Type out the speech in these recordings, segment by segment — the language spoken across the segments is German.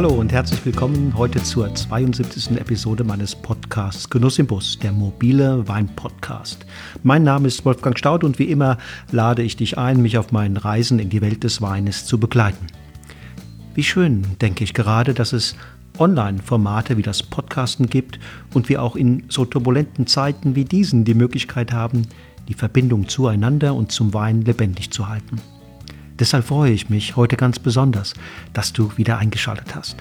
Hallo und herzlich willkommen heute zur 72. Episode meines Podcasts Genuss im Bus, der mobile Wein-Podcast. Mein Name ist Wolfgang Staud und wie immer lade ich dich ein, mich auf meinen Reisen in die Welt des Weines zu begleiten. Wie schön, denke ich gerade, dass es Online-Formate wie das Podcasten gibt und wir auch in so turbulenten Zeiten wie diesen die Möglichkeit haben, die Verbindung zueinander und zum Wein lebendig zu halten. Deshalb freue ich mich heute ganz besonders, dass du wieder eingeschaltet hast.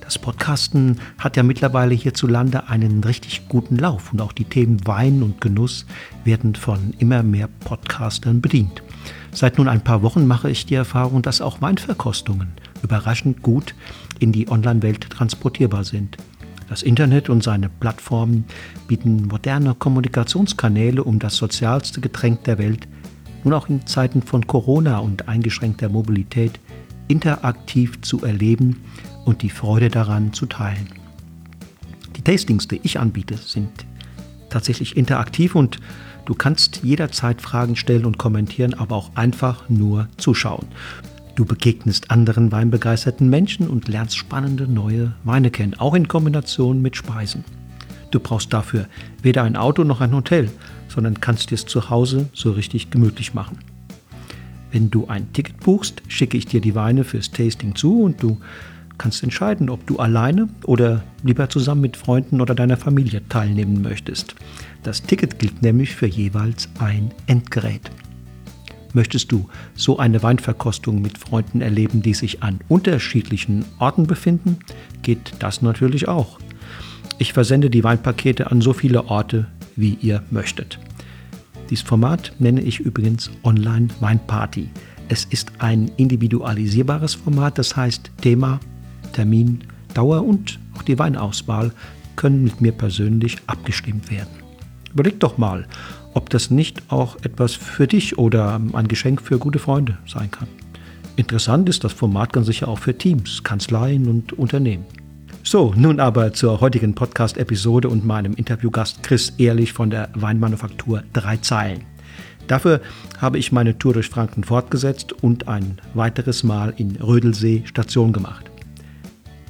Das Podcasten hat ja mittlerweile hierzulande einen richtig guten Lauf und auch die Themen Wein und Genuss werden von immer mehr Podcastern bedient. Seit nun ein paar Wochen mache ich die Erfahrung, dass auch Weinverkostungen überraschend gut in die Online-Welt transportierbar sind. Das Internet und seine Plattformen bieten moderne Kommunikationskanäle, um das sozialste Getränk der Welt nun auch in Zeiten von Corona und eingeschränkter Mobilität interaktiv zu erleben und die Freude daran zu teilen. Die Tastings, die ich anbiete, sind tatsächlich interaktiv und du kannst jederzeit Fragen stellen und kommentieren, aber auch einfach nur zuschauen. Du begegnest anderen weinbegeisterten Menschen und lernst spannende neue Weine kennen, auch in Kombination mit Speisen. Du brauchst dafür weder ein Auto noch ein Hotel, sondern kannst dir es zu Hause so richtig gemütlich machen. Wenn du ein Ticket buchst, schicke ich dir die Weine fürs Tasting zu und du kannst entscheiden, ob du alleine oder lieber zusammen mit Freunden oder deiner Familie teilnehmen möchtest. Das Ticket gilt nämlich für jeweils ein Endgerät. Möchtest du so eine Weinverkostung mit Freunden erleben, die sich an unterschiedlichen Orten befinden, geht das natürlich auch. Ich versende die Weinpakete an so viele Orte, wie ihr möchtet. Dieses Format nenne ich übrigens Online Weinparty. Es ist ein individualisierbares Format, das heißt Thema, Termin, Dauer und auch die Weinauswahl können mit mir persönlich abgestimmt werden. Überleg doch mal, ob das nicht auch etwas für dich oder ein Geschenk für gute Freunde sein kann. Interessant ist das Format ganz sicher auch für Teams, Kanzleien und Unternehmen. So, nun aber zur heutigen Podcast-Episode und meinem Interviewgast Chris Ehrlich von der Weinmanufaktur Drei Zeilen. Dafür habe ich meine Tour durch Franken fortgesetzt und ein weiteres Mal in Rödelsee Station gemacht.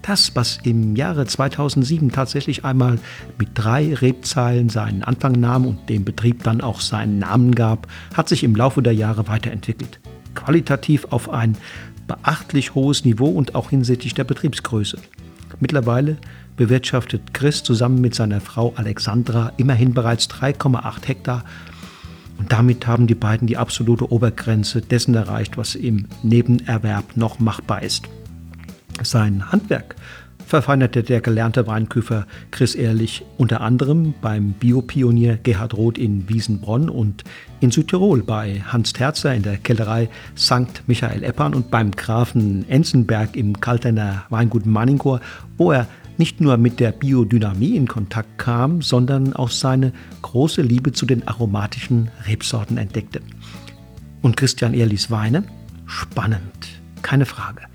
Das, was im Jahre 2007 tatsächlich einmal mit drei Rebzeilen seinen Anfang nahm und dem Betrieb dann auch seinen Namen gab, hat sich im Laufe der Jahre weiterentwickelt. Qualitativ auf ein beachtlich hohes Niveau und auch hinsichtlich der Betriebsgröße. Mittlerweile bewirtschaftet Chris zusammen mit seiner Frau Alexandra immerhin bereits 3,8 Hektar und damit haben die beiden die absolute Obergrenze dessen erreicht, was im Nebenerwerb noch machbar ist. Sein Handwerk verfeinerte der gelernte Weinküfer Chris Ehrlich unter anderem beim Biopionier Gerhard Roth in Wiesenbronn und in Südtirol bei Hans Terzer in der Kellerei St. Michael Eppern und beim Grafen Enzenberg im Kaltener Weingut Manningor, wo er nicht nur mit der Biodynamie in Kontakt kam, sondern auch seine große Liebe zu den aromatischen Rebsorten entdeckte. Und Christian Ehrlichs Weine? Spannend, keine Frage.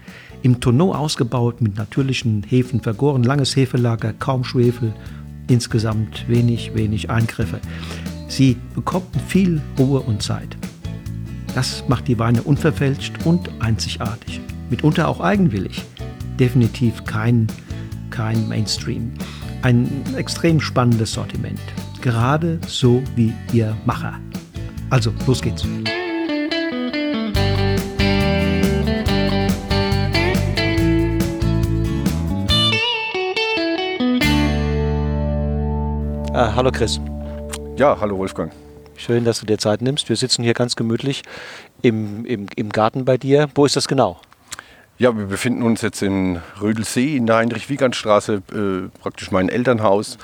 Im Tonneau ausgebaut, mit natürlichen Hefen vergoren, langes Hefelager, kaum Schwefel, insgesamt wenig, wenig Eingriffe. Sie bekommen viel Ruhe und Zeit. Das macht die Weine unverfälscht und einzigartig. Mitunter auch eigenwillig. Definitiv kein, kein Mainstream. Ein extrem spannendes Sortiment. Gerade so wie ihr Macher. Also, los geht's. Ah, hallo Chris. Ja, hallo Wolfgang. Schön, dass du dir Zeit nimmst. Wir sitzen hier ganz gemütlich im, im, im Garten bei dir. Wo ist das genau? Ja, wir befinden uns jetzt in Rödelsee in der Heinrich-Wiegand-Straße, äh, praktisch mein Elternhaus.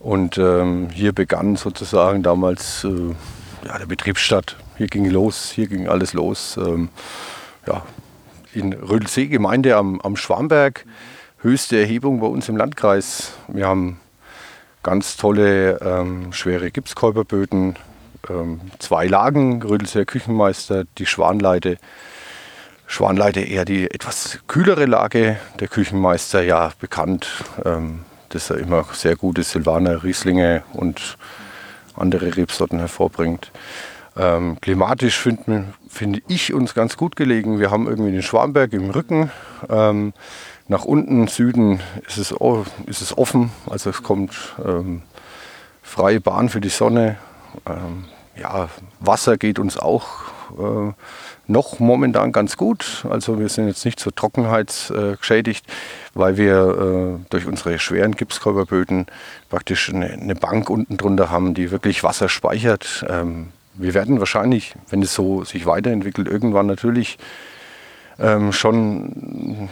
Und ähm, hier begann sozusagen damals äh, ja, der Betriebsstart. Hier ging los, hier ging alles los. Ähm, ja, in Rödelsee, Gemeinde am, am Schwamberg, höchste Erhebung bei uns im Landkreis. Wir haben ganz tolle ähm, schwere Gipskäuperböden, ähm, zwei Lagen, Rödelser Küchenmeister, die Schwanleite. Schwanleite eher die etwas kühlere Lage, der Küchenmeister ja bekannt, ähm, dass er immer sehr gute Silvaner, Rieslinge und andere Rebsorten hervorbringt. Ähm, klimatisch finde find ich uns ganz gut gelegen. Wir haben irgendwie den Schwarmberg im Rücken. Ähm, nach unten, Süden, ist es, ist es offen. Also es kommt ähm, freie Bahn für die Sonne. Ähm, ja, Wasser geht uns auch äh, noch momentan ganz gut. Also wir sind jetzt nicht so trockenheitsgeschädigt, weil wir äh, durch unsere schweren Gipskörperböden praktisch eine, eine, Bank unten drunter haben, die wirklich Wasser speichert. Ähm, wir werden wahrscheinlich, wenn es so sich weiterentwickelt, irgendwann natürlich ähm, schon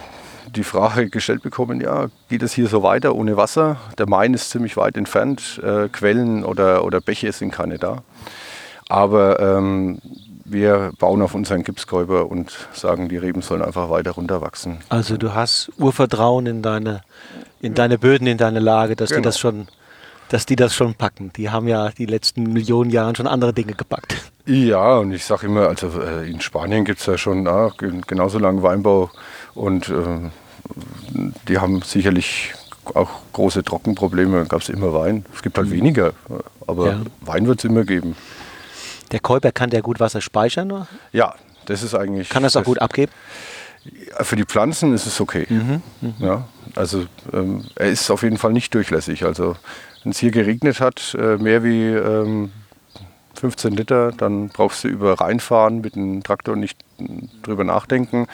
die Frage gestellt bekommen, ja, geht es hier so weiter ohne Wasser? Der Main ist ziemlich weit entfernt, äh, Quellen oder, oder Bäche sind keine da. Aber ähm, wir bauen auf unseren Gipskäuber und sagen, die Reben sollen einfach weiter runterwachsen. Also du hast Urvertrauen in deine, in deine Böden, in deine Lage, dass genau. die das schon dass die das schon packen. Die haben ja die letzten Millionen Jahre schon andere Dinge gepackt. Ja, und ich sage immer, also äh, in Spanien gibt es ja schon ah, genauso lange Weinbau und äh, die haben sicherlich auch große Trockenprobleme. Gab es immer Wein. Es gibt halt mhm. weniger, aber ja. Wein wird es immer geben. Der Käuper kann der gut Wasser speichern? Oder? Ja, das ist eigentlich. Kann das auch gut abgeben? Für die Pflanzen ist es okay. Mhm, mh. ja, also ähm, er ist auf jeden Fall nicht durchlässig. Also wenn es hier geregnet hat, äh, mehr wie ähm, 15 Liter, dann brauchst du über reinfahren mit dem Traktor nicht drüber nachdenken.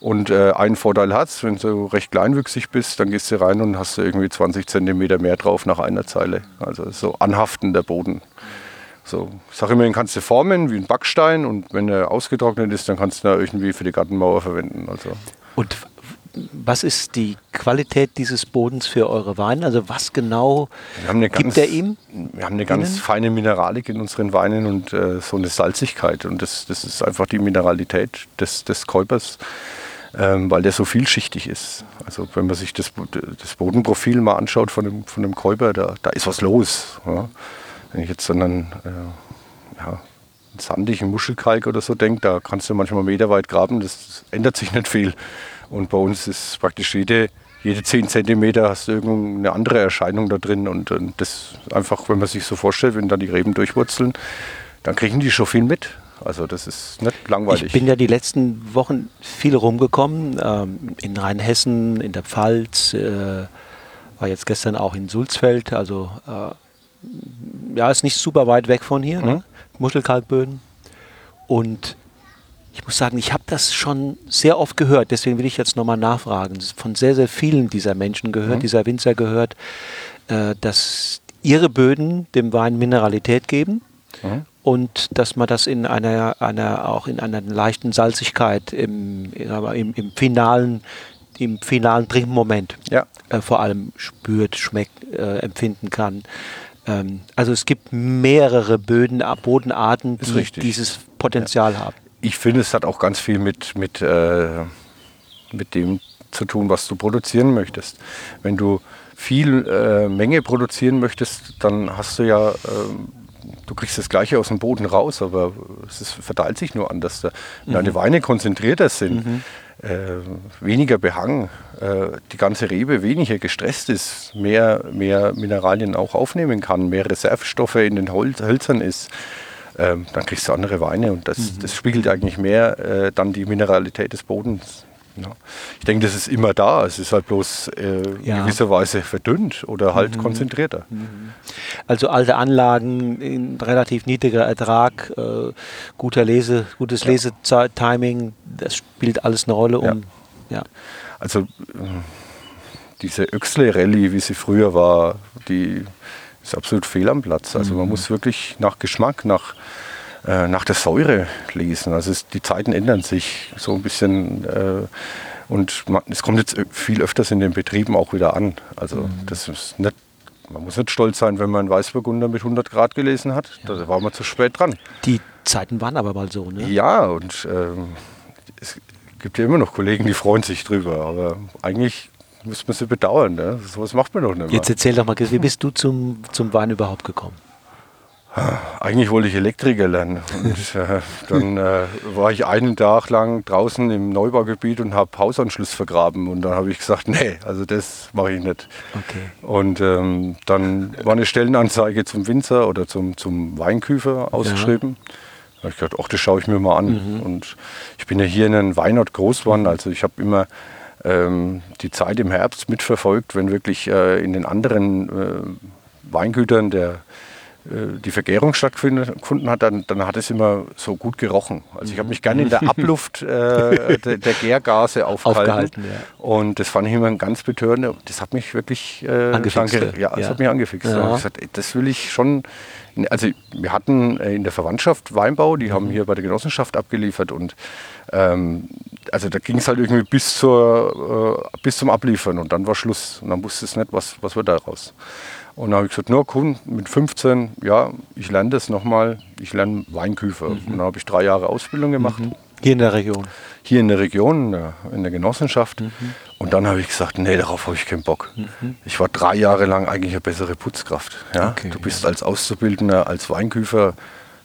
Und äh, einen Vorteil hat es, wenn du recht kleinwüchsig bist, dann gehst du rein und hast du irgendwie 20 Zentimeter mehr drauf nach einer Zeile. Also so anhaftender Boden. So, ich sage immer, den kannst du formen wie ein Backstein und wenn er ausgetrocknet ist, dann kannst du ihn irgendwie für die Gartenmauer verwenden. Also. Und was ist die Qualität dieses Bodens für eure Weine? Also was genau gibt ganz, er ihm? Wir haben eine ganz Ihnen? feine Mineralik in unseren Weinen und äh, so eine Salzigkeit. Und das, das ist einfach die Mineralität des, des Käupers, ähm, weil der so vielschichtig ist. Also wenn man sich das, das Bodenprofil mal anschaut von dem, von dem Käuper, da, da ist was los. Ja. Wenn ich jetzt an einen, äh, ja, einen sandigen Muschelkalk oder so denke, da kannst du manchmal meterweit graben, das ändert sich nicht viel. Und bei uns ist praktisch jede, jede 10 Zentimeter hast du irgendeine andere Erscheinung da drin. Und, und das einfach, wenn man sich so vorstellt, wenn dann die Reben durchwurzeln, dann kriegen die schon viel mit. Also das ist nicht langweilig. Ich bin ja die letzten Wochen viel rumgekommen, ähm, in Rheinhessen, in der Pfalz, äh, war jetzt gestern auch in Sulzfeld, also äh, ja, ist nicht super weit weg von hier, ne? mhm. ne? Muschelkalkböden. Und ich muss sagen, ich habe das schon sehr oft gehört, deswegen will ich jetzt nochmal nachfragen. Von sehr, sehr vielen dieser Menschen gehört, mhm. dieser Winzer gehört, äh, dass ihre Böden dem Wein Mineralität geben mhm. Und dass man das in einer, einer, auch in einer leichten Salzigkeit im, im, im finalen im finalen Trinkmoment ja. äh, vor allem spürt, schmeckt, äh, empfinden kann. Ähm, also es gibt mehrere Böden, Bodenarten, die dieses Potenzial ja. haben. Ich finde, es hat auch ganz viel mit, mit, äh, mit dem zu tun, was du produzieren möchtest. Wenn du viel äh, Menge produzieren möchtest, dann hast du ja, äh, du kriegst das Gleiche aus dem Boden raus, aber es ist, verteilt sich nur anders. Mhm. deine Weine konzentrierter sind, mhm äh, weniger Behang, äh, die ganze Rebe weniger gestresst ist, mehr, mehr Mineralien auch aufnehmen kann, mehr Reservestoffe in den Holz, Hölzern ist, ähm, dann kriegst du andere Weine und das, mhm. das spiegelt eigentlich mehr äh, dann die Mineralität des Bodens ja. Ich denke, das ist immer da. Es ist halt bloß äh, ja. in gewisser Weise verdünnt oder halt mhm. konzentrierter. Mhm. Also alte Anlagen in relativ niedriger Ertrag, äh, guter Lese, gutes ja. Lesetiming, das spielt alles eine Rolle um. Ja. Also äh, diese Öxle-Rallye, wie sie früher war, die ist absolut fehl am Platz. Also mhm. man muss wirklich nach Geschmack, nach äh, nach der Säure lesen. Also es, die Zeiten ändern sich so ein bisschen äh, und es kommt jetzt viel öfters in den Betrieben auch wieder an. Also mhm. das ist nicht, man muss nicht stolz sein, wenn man einen Weißburgunder mit 100 Grad gelesen hat. Ja. Da war man zu spät dran. Die Zeiten waren aber mal so, ne? Ja, und ähm, es gibt ja immer noch Kollegen, die freuen sich drüber. Aber eigentlich muss man sie bedauern. Ne? So was macht man doch nicht mehr. Jetzt erzähl doch mal, wie bist du zum, zum Wein überhaupt gekommen? Eigentlich wollte ich Elektriker lernen. Und, äh, dann äh, war ich einen Tag lang draußen im Neubaugebiet und habe Hausanschluss vergraben. Und dann habe ich gesagt, nee, also das mache ich nicht. Okay. Und ähm, dann war eine Stellenanzeige zum Winzer oder zum, zum Weinküfer ausgeschrieben. Ja. Da habe ich gedacht, ach, das schaue ich mir mal an. Mhm. Und ich bin ja hier in einem Weinort groß geworden, also ich habe immer ähm, die Zeit im Herbst mitverfolgt, wenn wirklich äh, in den anderen äh, Weingütern der die Vergärung stattgefunden hat, dann, dann hat es immer so gut gerochen. Also ich habe mich gerne in der Abluft äh, der, der, Gärgase aufgehalten. aufgehalten ja. Und das fand ich immer ein ganz betörend. Das hat mich wirklich äh, angefixt. Danke, ja, das ja. hat mich angefixt. Ja. Gesagt, das will ich schon. Also wir hatten äh, in der Verwandtschaft Weinbau, die mhm. haben hier bei der Genossenschaft abgeliefert und ähm, also da ging es halt irgendwie bis, zur, äh, bis zum Abliefern und dann war Schluss. Und dann wusste es nicht, was, was wird daraus. Und dann habe ich gesagt, nur cool, mit 15, ja, ich lerne das nochmal, ich lerne Weinküfer. Mhm. Und dann habe ich drei Jahre Ausbildung gemacht. Mhm. Hier in der Region? Hier in der Region, in der Genossenschaft. Mhm. Und dann habe ich gesagt, nee, darauf habe ich keinen Bock. Mhm. Ich war drei Jahre lang eigentlich eine bessere Putzkraft. Ja? Okay, du bist ja. als Auszubildender, als Weinküfer,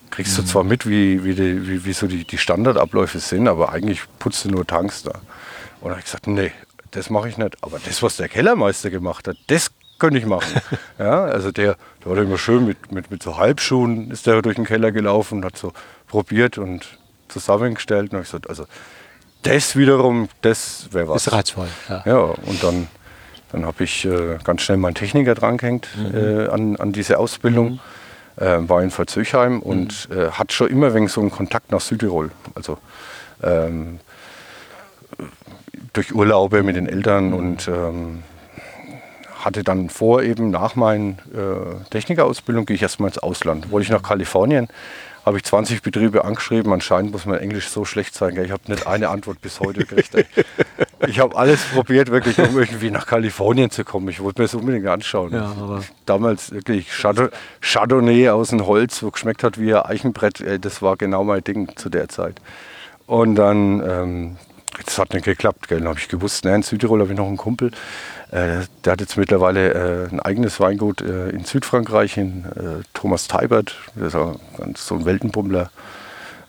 kriegst du mhm. zwar mit, wie, wie, die, wie, wie so die, die Standardabläufe sind, aber eigentlich putzt du nur Tanks da. Und dann habe ich gesagt, nee, das mache ich nicht. Aber das, was der Kellermeister gemacht hat, das könnte ich machen. ja, also der, der war immer schön mit, mit, mit so Halbschuhen, ist der durch den Keller gelaufen und hat so probiert und zusammengestellt. Und habe ich gesagt, also das wiederum, das wäre was. Ist reizvoll. Ja, ja und dann, dann habe ich äh, ganz schnell meinen Techniker drangehängt mhm. äh, an, an diese Ausbildung. Mhm. Äh, war in Verzöchheim mhm. und äh, hat schon immer wegen so einen Kontakt nach Südtirol. Also ähm, durch Urlaube mit den Eltern mhm. und ähm, hatte dann vor, eben nach meiner äh, Technikerausbildung gehe ich erstmal ins Ausland. Wollte ich nach Kalifornien, habe ich 20 Betriebe angeschrieben. Anscheinend muss mein Englisch so schlecht sein. Ich habe nicht eine Antwort bis heute gekriegt. ich habe alles probiert, wirklich, um irgendwie nach Kalifornien zu kommen. Ich wollte mir das unbedingt anschauen. Ja, Damals wirklich Chardonnay aus dem Holz, wo geschmeckt hat wie ein Eichenbrett. Das war genau mein Ding zu der Zeit. Und dann, ähm, das hat nicht geklappt. Gell? Dann habe ich gewusst, ne, in Südtirol habe ich noch einen Kumpel. Äh, der hat jetzt mittlerweile äh, ein eigenes Weingut äh, in Südfrankreich, in Thomas Teibert, der ist auch ganz so ein Weltenbummler.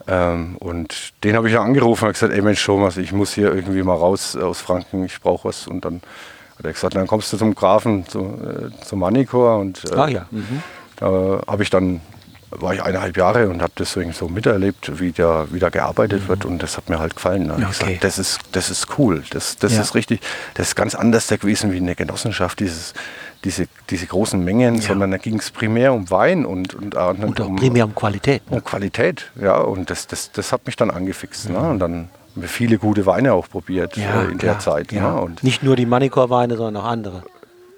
Ähm, und den habe ich ja angerufen und gesagt, ey Mensch Thomas, ich muss hier irgendwie mal raus aus Franken, ich brauche was. Und dann hat er gesagt, dann kommst du zum Grafen, zu, äh, zum Manikor. Und äh, ah, ja. Mhm. da habe ich dann war ich eineinhalb Jahre und habe deswegen so miterlebt, wie da, wie da gearbeitet mhm. wird und das hat mir halt gefallen. Da okay. gesagt, das ist, das ist cool, das, das ja. ist richtig, das ist ganz anders gewesen wie in der Genossenschaft, dieses, diese, diese großen Mengen, ja. sondern da ging es primär um Wein und, und, und, und um, primär um Qualität. Ne? Um Qualität, ja, und das, das, das hat mich dann angefixt. Ne? Mhm. Ne? Und dann haben wir viele gute Weine auch probiert ja, äh, in klar, der Zeit. Ne? Und Nicht nur die Manikor-Weine, sondern auch andere.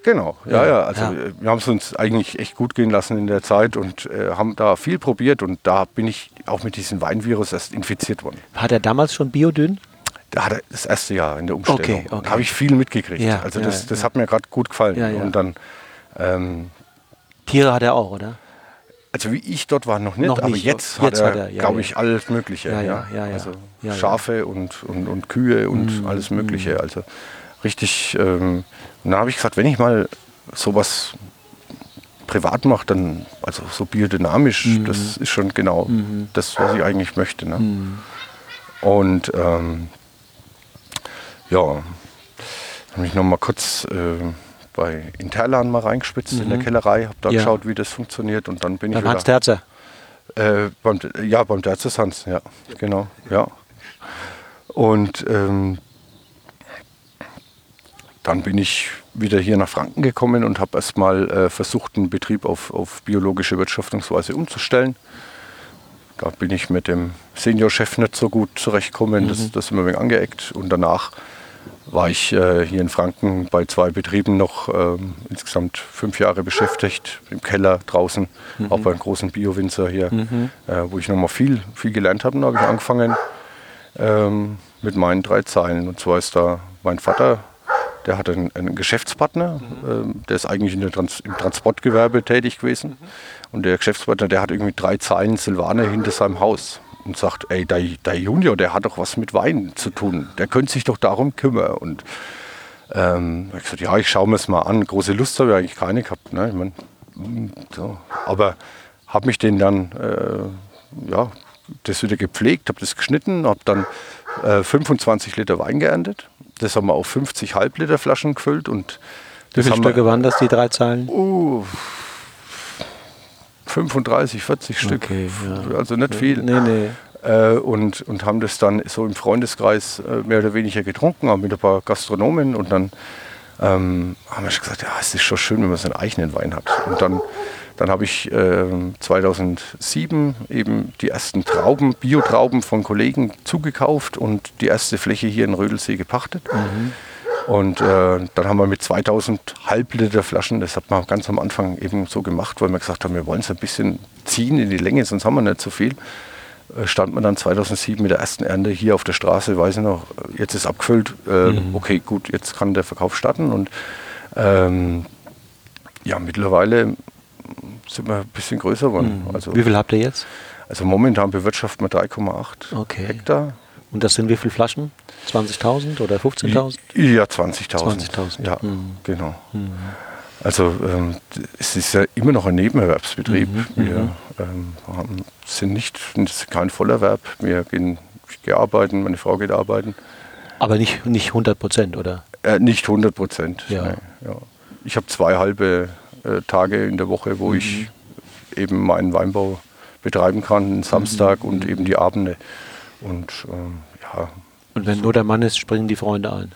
Genau, ja, ja. Also ja. wir haben es uns eigentlich echt gut gehen lassen in der Zeit und äh, haben da viel probiert und da bin ich auch mit diesem Weinvirus erst infiziert worden. Hat er damals schon Biodünn? Da hat er das erste Jahr in der Umstellung. Okay, okay. Da habe ich viel mitgekriegt. Ja, also das, ja, das hat mir gerade gut gefallen. Und dann ähm, Tiere hat er auch, oder? Also wie ich dort war noch nicht, noch aber nicht. jetzt, jetzt, hat er, er glaube ich, alles Mögliche. Ja, Also Schafe Und, und, und Kühe und mm, alles Mögliche. Mm. Also richtig. Ähm, und da habe ich gesagt, wenn ich mal sowas privat mache, dann, also so biodynamisch, mhm. das ist schon genau mhm. das, was ich eigentlich möchte. Ne? Mhm. Und ähm, ja, habe ich noch mal kurz äh, bei Interlan mal reingespitzt in der mhm. Kellerei, habe da ja. geschaut, wie das funktioniert und dann bin beim ich wieder... Hans Terzer? Äh, beim, ja, beim Terzes Hans, ja, genau, ja. Und ähm, dann bin ich wieder hier nach Franken gekommen und habe erstmal äh, versucht, einen Betrieb auf, auf biologische Wirtschaftungsweise umzustellen. Da bin ich mit dem Seniorchef nicht so gut zurechtgekommen, mhm. das, das ist immer ein wenig angeeckt. Und danach war ich äh, hier in Franken bei zwei Betrieben noch ähm, insgesamt fünf Jahre beschäftigt, im Keller draußen, mhm. auch bei einem großen Bio-Winzer hier, mhm. äh, wo ich nochmal viel, viel gelernt habe. Da habe ich angefangen ähm, mit meinen drei Zeilen. Und zwar ist da mein Vater der hat einen, einen Geschäftspartner, mhm. der ist eigentlich Trans im Transportgewerbe tätig gewesen. Mhm. Und der Geschäftspartner, der hat irgendwie drei Zeilen Silvaner hinter seinem Haus und sagt, ey, der, der, Junior, der hat doch was mit Wein zu tun. Der könnte sich doch darum kümmern. Und ähm, ich gesagt, ja, ich schaue mir es mal an. Große Lust habe ich eigentlich keine gehabt. Ne? Ich mein, hm, so. Aber habe mich den dann, äh, ja, das wieder gepflegt, habe das geschnitten, habe dann äh, 25 Liter Wein geerntet das haben wir auf 50 Halbliter Flaschen gefüllt. Und Wie viele Stücke waren das, die drei Zahlen? Uh, 35, 40 Stück. Okay, ja. Also nicht viel. Nee, nee. Äh, und, und haben das dann so im Freundeskreis äh, mehr oder weniger getrunken, auch mit ein paar Gastronomen und dann ähm, haben wir schon gesagt, ja, es ist schon schön, wenn man so einen eigenen Wein hat. Und dann, dann habe ich äh, 2007 eben die ersten Trauben, Biotrauben von Kollegen zugekauft und die erste Fläche hier in Rödelsee gepachtet. Mhm. Und äh, dann haben wir mit 2000 Halbliter Flaschen, das hat man ganz am Anfang eben so gemacht, weil wir gesagt haben, wir wollen es ein bisschen ziehen in die Länge, sonst haben wir nicht so viel. Äh, stand man dann 2007 mit der ersten Ernte hier auf der Straße, weiß ich noch, jetzt ist abgefüllt, äh, mhm. okay, gut, jetzt kann der Verkauf starten. Und ähm, ja, mittlerweile sind wir ein bisschen größer geworden. Mhm. Also, wie viel habt ihr jetzt? Also momentan bewirtschaften wir 3,8 okay. Hektar. Und das sind wie viele Flaschen? 20.000 oder 15.000? Ja, 20.000. 20.000. Ja, mhm. genau. Mhm. Also ähm, es ist ja immer noch ein Nebenerwerbsbetrieb. Mhm, wir mhm. ähm, haben, sind nicht kein Vollerwerb. Wir gehen, ich gehe arbeiten, meine Frau geht arbeiten. Aber nicht, nicht 100 Prozent, oder? Äh, nicht 100 Prozent. Ja. Nee, ja. Ich habe zwei halbe äh, Tage in der Woche, wo mhm. ich eben meinen Weinbau betreiben kann, Samstag mhm. und eben die Abende. Und ähm, ja. Und wenn so. nur der Mann ist, springen die Freunde ein.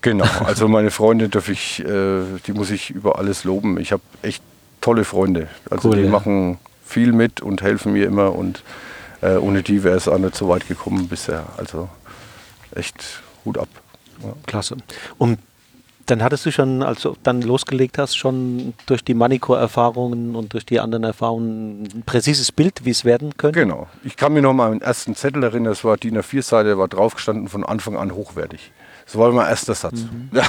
Genau, also meine Freunde darf ich, äh, die muss ich über alles loben. Ich habe echt tolle Freunde. Also cool, die ja. machen viel mit und helfen mir immer und äh, ohne die wäre es auch nicht so weit gekommen bisher. Also echt Hut ab. Ja. Klasse. Und dann hattest du schon, als du dann losgelegt hast, schon durch die Manico-Erfahrungen und durch die anderen Erfahrungen ein präzises Bild, wie es werden könnte? Genau. Ich kann mich noch mal an den ersten Zettel erinnern, das war DIN A4-Seite, war draufgestanden, von Anfang an hochwertig. Das war mein erster Satz. Mhm.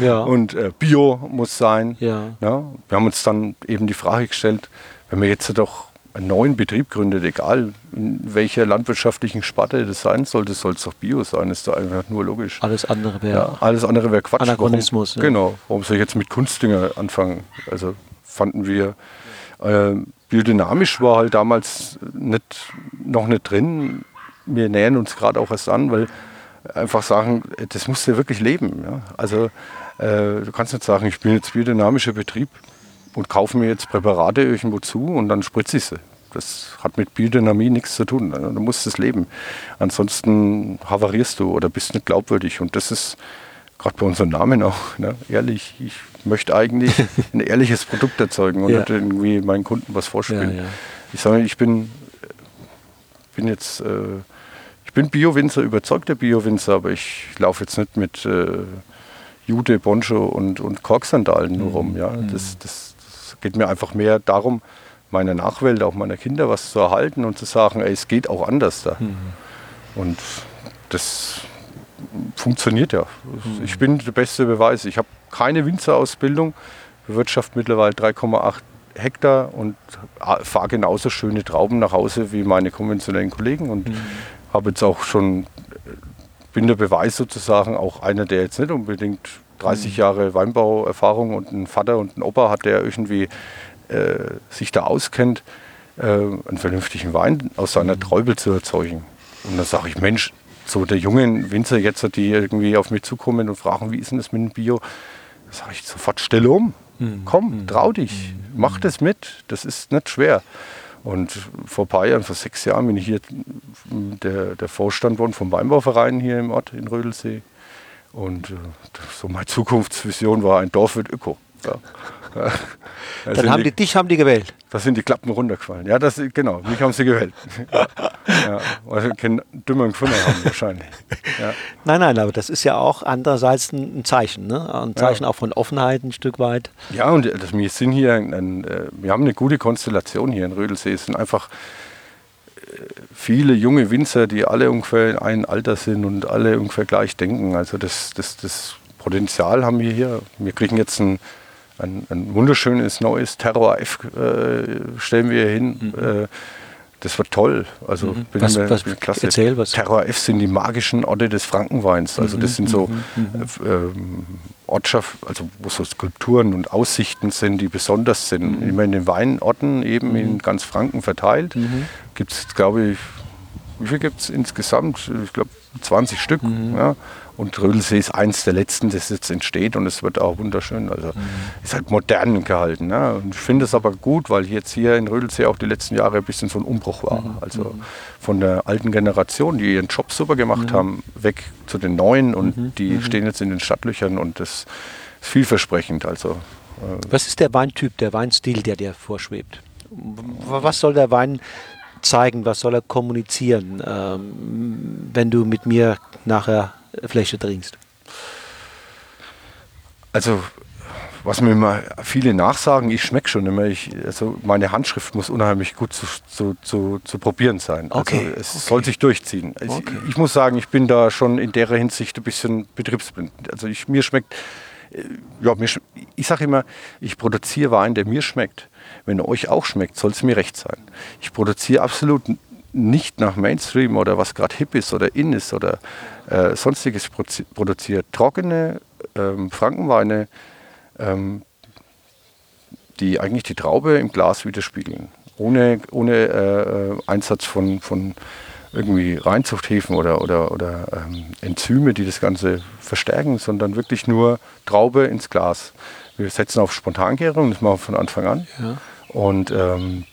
Ja. Und äh, Bio muss sein. Ja. ja. Wir haben uns dann eben die Frage gestellt, wenn wir jetzt doch einen neuen Betrieb gründet, egal in welcher landwirtschaftlichen Sparte das sein sollte, soll es doch Bio sein, ist doch einfach nur logisch. Alles andere wäre ja, alles andere wäre Quatsch. Anachronismus. Warum, ja. Genau. Warum soll ich jetzt mit Kunstdünger anfangen? Also fanden wir äh, biodynamisch war halt damals nicht, noch nicht drin. Wir nähern uns gerade auch erst an, weil einfach sagen, das musst du wirklich leben. Ja? Also äh, du kannst nicht sagen, ich bin jetzt biodynamischer Betrieb und kaufe mir jetzt Präparate irgendwo zu und dann spritze ich sie. Das hat mit Biodynamie nichts zu tun. Du musst es leben. Ansonsten havarierst du oder bist nicht glaubwürdig. Und das ist gerade bei unserem Namen auch ne? ehrlich. Ich möchte eigentlich ein ehrliches Produkt erzeugen und ja. nicht irgendwie meinen Kunden was vorspielen. Ja, ja. Ich sage, ich bin, bin jetzt äh, bin Bio-Winzer, überzeugter Bio-Winzer, aber ich laufe jetzt nicht mit äh, Jude, Boncho und, und Korksandalen nur rum. Ja? Mhm. Das, das, geht mir einfach mehr darum, meiner Nachwelt, auch meiner Kinder was zu erhalten und zu sagen, ey, es geht auch anders da. Mhm. Und das funktioniert ja. Mhm. Ich bin der beste Beweis. Ich habe keine Winzerausbildung, bewirtschaft mittlerweile 3,8 Hektar und fahre genauso schöne Trauben nach Hause wie meine konventionellen Kollegen. Und mhm habe jetzt auch schon, bin der Beweis sozusagen, auch einer, der jetzt nicht unbedingt 30 mhm. Jahre Weinbauerfahrung und einen Vater und einen Opa hat, der irgendwie äh, sich da auskennt, äh, einen vernünftigen Wein aus seiner mhm. Träube zu erzeugen. Und dann sage ich, Mensch, so der jungen Winzer jetzt, die irgendwie auf mich zukommen und fragen, wie ist denn das mit dem Bio? Da sage ich sofort, stelle um. Mhm. Komm, mhm. trau dich, mhm. mach das mit. Das ist nicht schwer. Und vor ein paar Jahren, vor sechs Jahren, bin ich hier der, der Vorstand worden vom Weinbauverein hier im Ort in Rödelsee. Und äh, so meine Zukunftsvision war, ein Dorf wird Öko. Ja. Dann haben die, die, dich haben die gewählt. Da sind die Klappen runtergefallen. Ja, das, genau, mich haben sie gewählt. ja, ja, also keinen dümmeren gefunden haben wahrscheinlich. Ja. Nein, nein, aber das ist ja auch andererseits ein, Zeichen. Ne? Ein Zeichen ja. auch von Offenheit ein Stück weit. Ja, und das, wir sind hier, ein, ein, äh, wir haben eine gute Konstellation hier in Rödelsee. Es sind einfach äh, viele junge Winzer, die alle ungefähr in einem Alter sind und alle ungefähr gleich denken. Also das, das, das Potenzial haben wir hier. Wir kriegen jetzt ein ein, ein wunderschönes neues Terror F äh, stellen wir hier hin. Mhm. Äh, das wird toll. Also mhm. bin was, was, klasse. Erzähl was. Terror F sind die magischen Orte des Frankenweins. Also das mhm. sind so mhm. äh, ähm, Ortschaft, also wo so Skulpturen und Aussichten sind, die besonders sind. Mhm. Immer in den Weinorten eben in ganz Franken verteilt. Gibt es, glaube ich, wie viel gibt es insgesamt? Ich glaube 20 Stück. Mhm. Ja. Und Rödelsee ist eins der letzten, das jetzt entsteht und es wird auch wunderschön. Also mhm. ist halt modern gehalten. Ja. Und ich finde es aber gut, weil jetzt hier in Rödelsee auch die letzten Jahre ein bisschen so ein Umbruch war. Mhm. Also mhm. von der alten Generation, die ihren Job super gemacht mhm. haben, weg zu den neuen und mhm. die stehen jetzt in den Stadtlöchern und das ist vielversprechend. Also, äh Was ist der Weintyp, der Weinstil, der dir vorschwebt? Was soll der Wein zeigen, was soll er kommunizieren, ähm, wenn du mit mir nachher Fläche trinkst? Also, was mir immer viele nachsagen, ich schmecke schon immer. Ich, also meine Handschrift muss unheimlich gut zu, zu, zu, zu probieren sein. Also okay. es okay. soll sich durchziehen. Okay. Ich, ich, muss sagen, ich bin da schon in der Hinsicht ein bisschen betriebsblind. Also ich, mir schmeckt, äh, ja, mir, ich sage immer, ich produziere Wein, der mir schmeckt. Wenn er euch auch schmeckt, soll es mir recht sein. Ich produziere absolut nicht nach Mainstream oder was gerade hip ist oder in ist oder äh, sonstiges produziert. Trockene ähm, Frankenweine, ähm, die eigentlich die Traube im Glas widerspiegeln. Ohne, ohne äh, Einsatz von, von irgendwie Reinzuchthäfen oder, oder, oder ähm, Enzyme, die das Ganze verstärken, sondern wirklich nur Traube ins Glas. Wir setzen auf Spontangärung, das machen wir von Anfang an. Ja. Und ähm,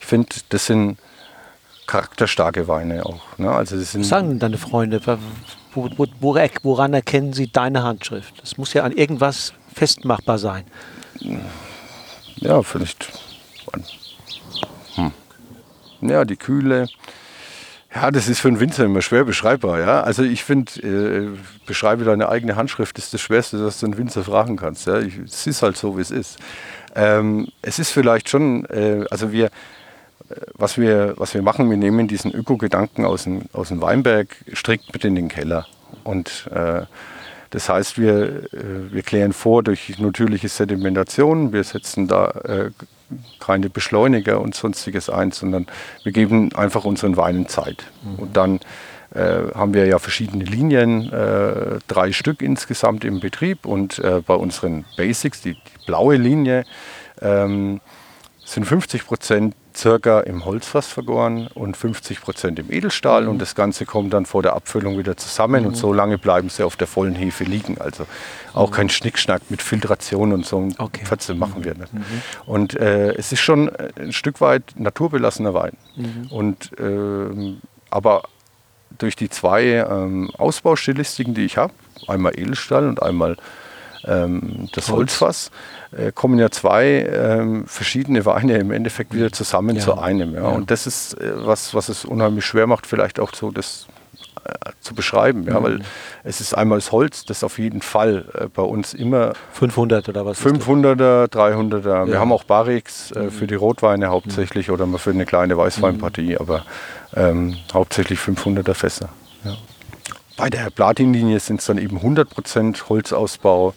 ich finde, das sind charakterstarke Weine auch. Ne? Also das sind Was sagen deine Freunde? Wo, wo, woran erkennen sie deine Handschrift? Das muss ja an irgendwas festmachbar sein. Ja, vielleicht. Hm. Ja, die Kühle. Ja, das ist für einen Winzer immer schwer beschreibbar. Ja? Also ich finde, äh, beschreibe deine eigene Handschrift, ist das Schwerste, was du einen Winzer fragen kannst. Ja? Es ist halt so, wie es ist. Ähm, es ist vielleicht schon, äh, also wir, was wir, was wir machen, wir nehmen diesen Öko-Gedanken aus dem, aus dem Weinberg strikt mit in den Keller. Und äh, das heißt, wir, äh, wir klären vor durch natürliche Sedimentation, wir setzen da äh, keine Beschleuniger und sonstiges ein, sondern wir geben einfach unseren Weinen Zeit. Mhm. Und dann äh, haben wir ja verschiedene Linien, äh, drei Stück insgesamt im Betrieb und äh, bei unseren Basics, die, die blaue Linie, ähm, sind 50 Prozent circa im Holzfass vergoren und 50 Prozent im Edelstahl. Mhm. Und das Ganze kommt dann vor der Abfüllung wieder zusammen. Mhm. Und so lange bleiben sie auf der vollen Hefe liegen. Also auch mhm. kein Schnickschnack mit Filtration und so. Okay. Pfütze machen wir nicht. Mhm. Und äh, es ist schon ein Stück weit naturbelassener Wein. Mhm. Und, äh, aber durch die zwei ähm, Ausbaustilistiken, die ich habe, einmal Edelstahl und einmal ähm, das Holz. Holzfass, äh, kommen ja zwei ähm, verschiedene Weine im Endeffekt wieder zusammen ja. zu einem. Ja. ja. Und das ist äh, was, was es unheimlich schwer macht, vielleicht auch so das äh, zu beschreiben, ja, mhm. weil es ist einmal das Holz, das auf jeden Fall äh, bei uns immer 500 oder was? 500er, 300er. Ja. Wir haben auch Barrix äh, für die Rotweine hauptsächlich mhm. oder mal für eine kleine Weißweinpartie, mhm. aber ähm, hauptsächlich 500er Fässer. Bei der Platinlinie sind es dann eben 100% Holzausbau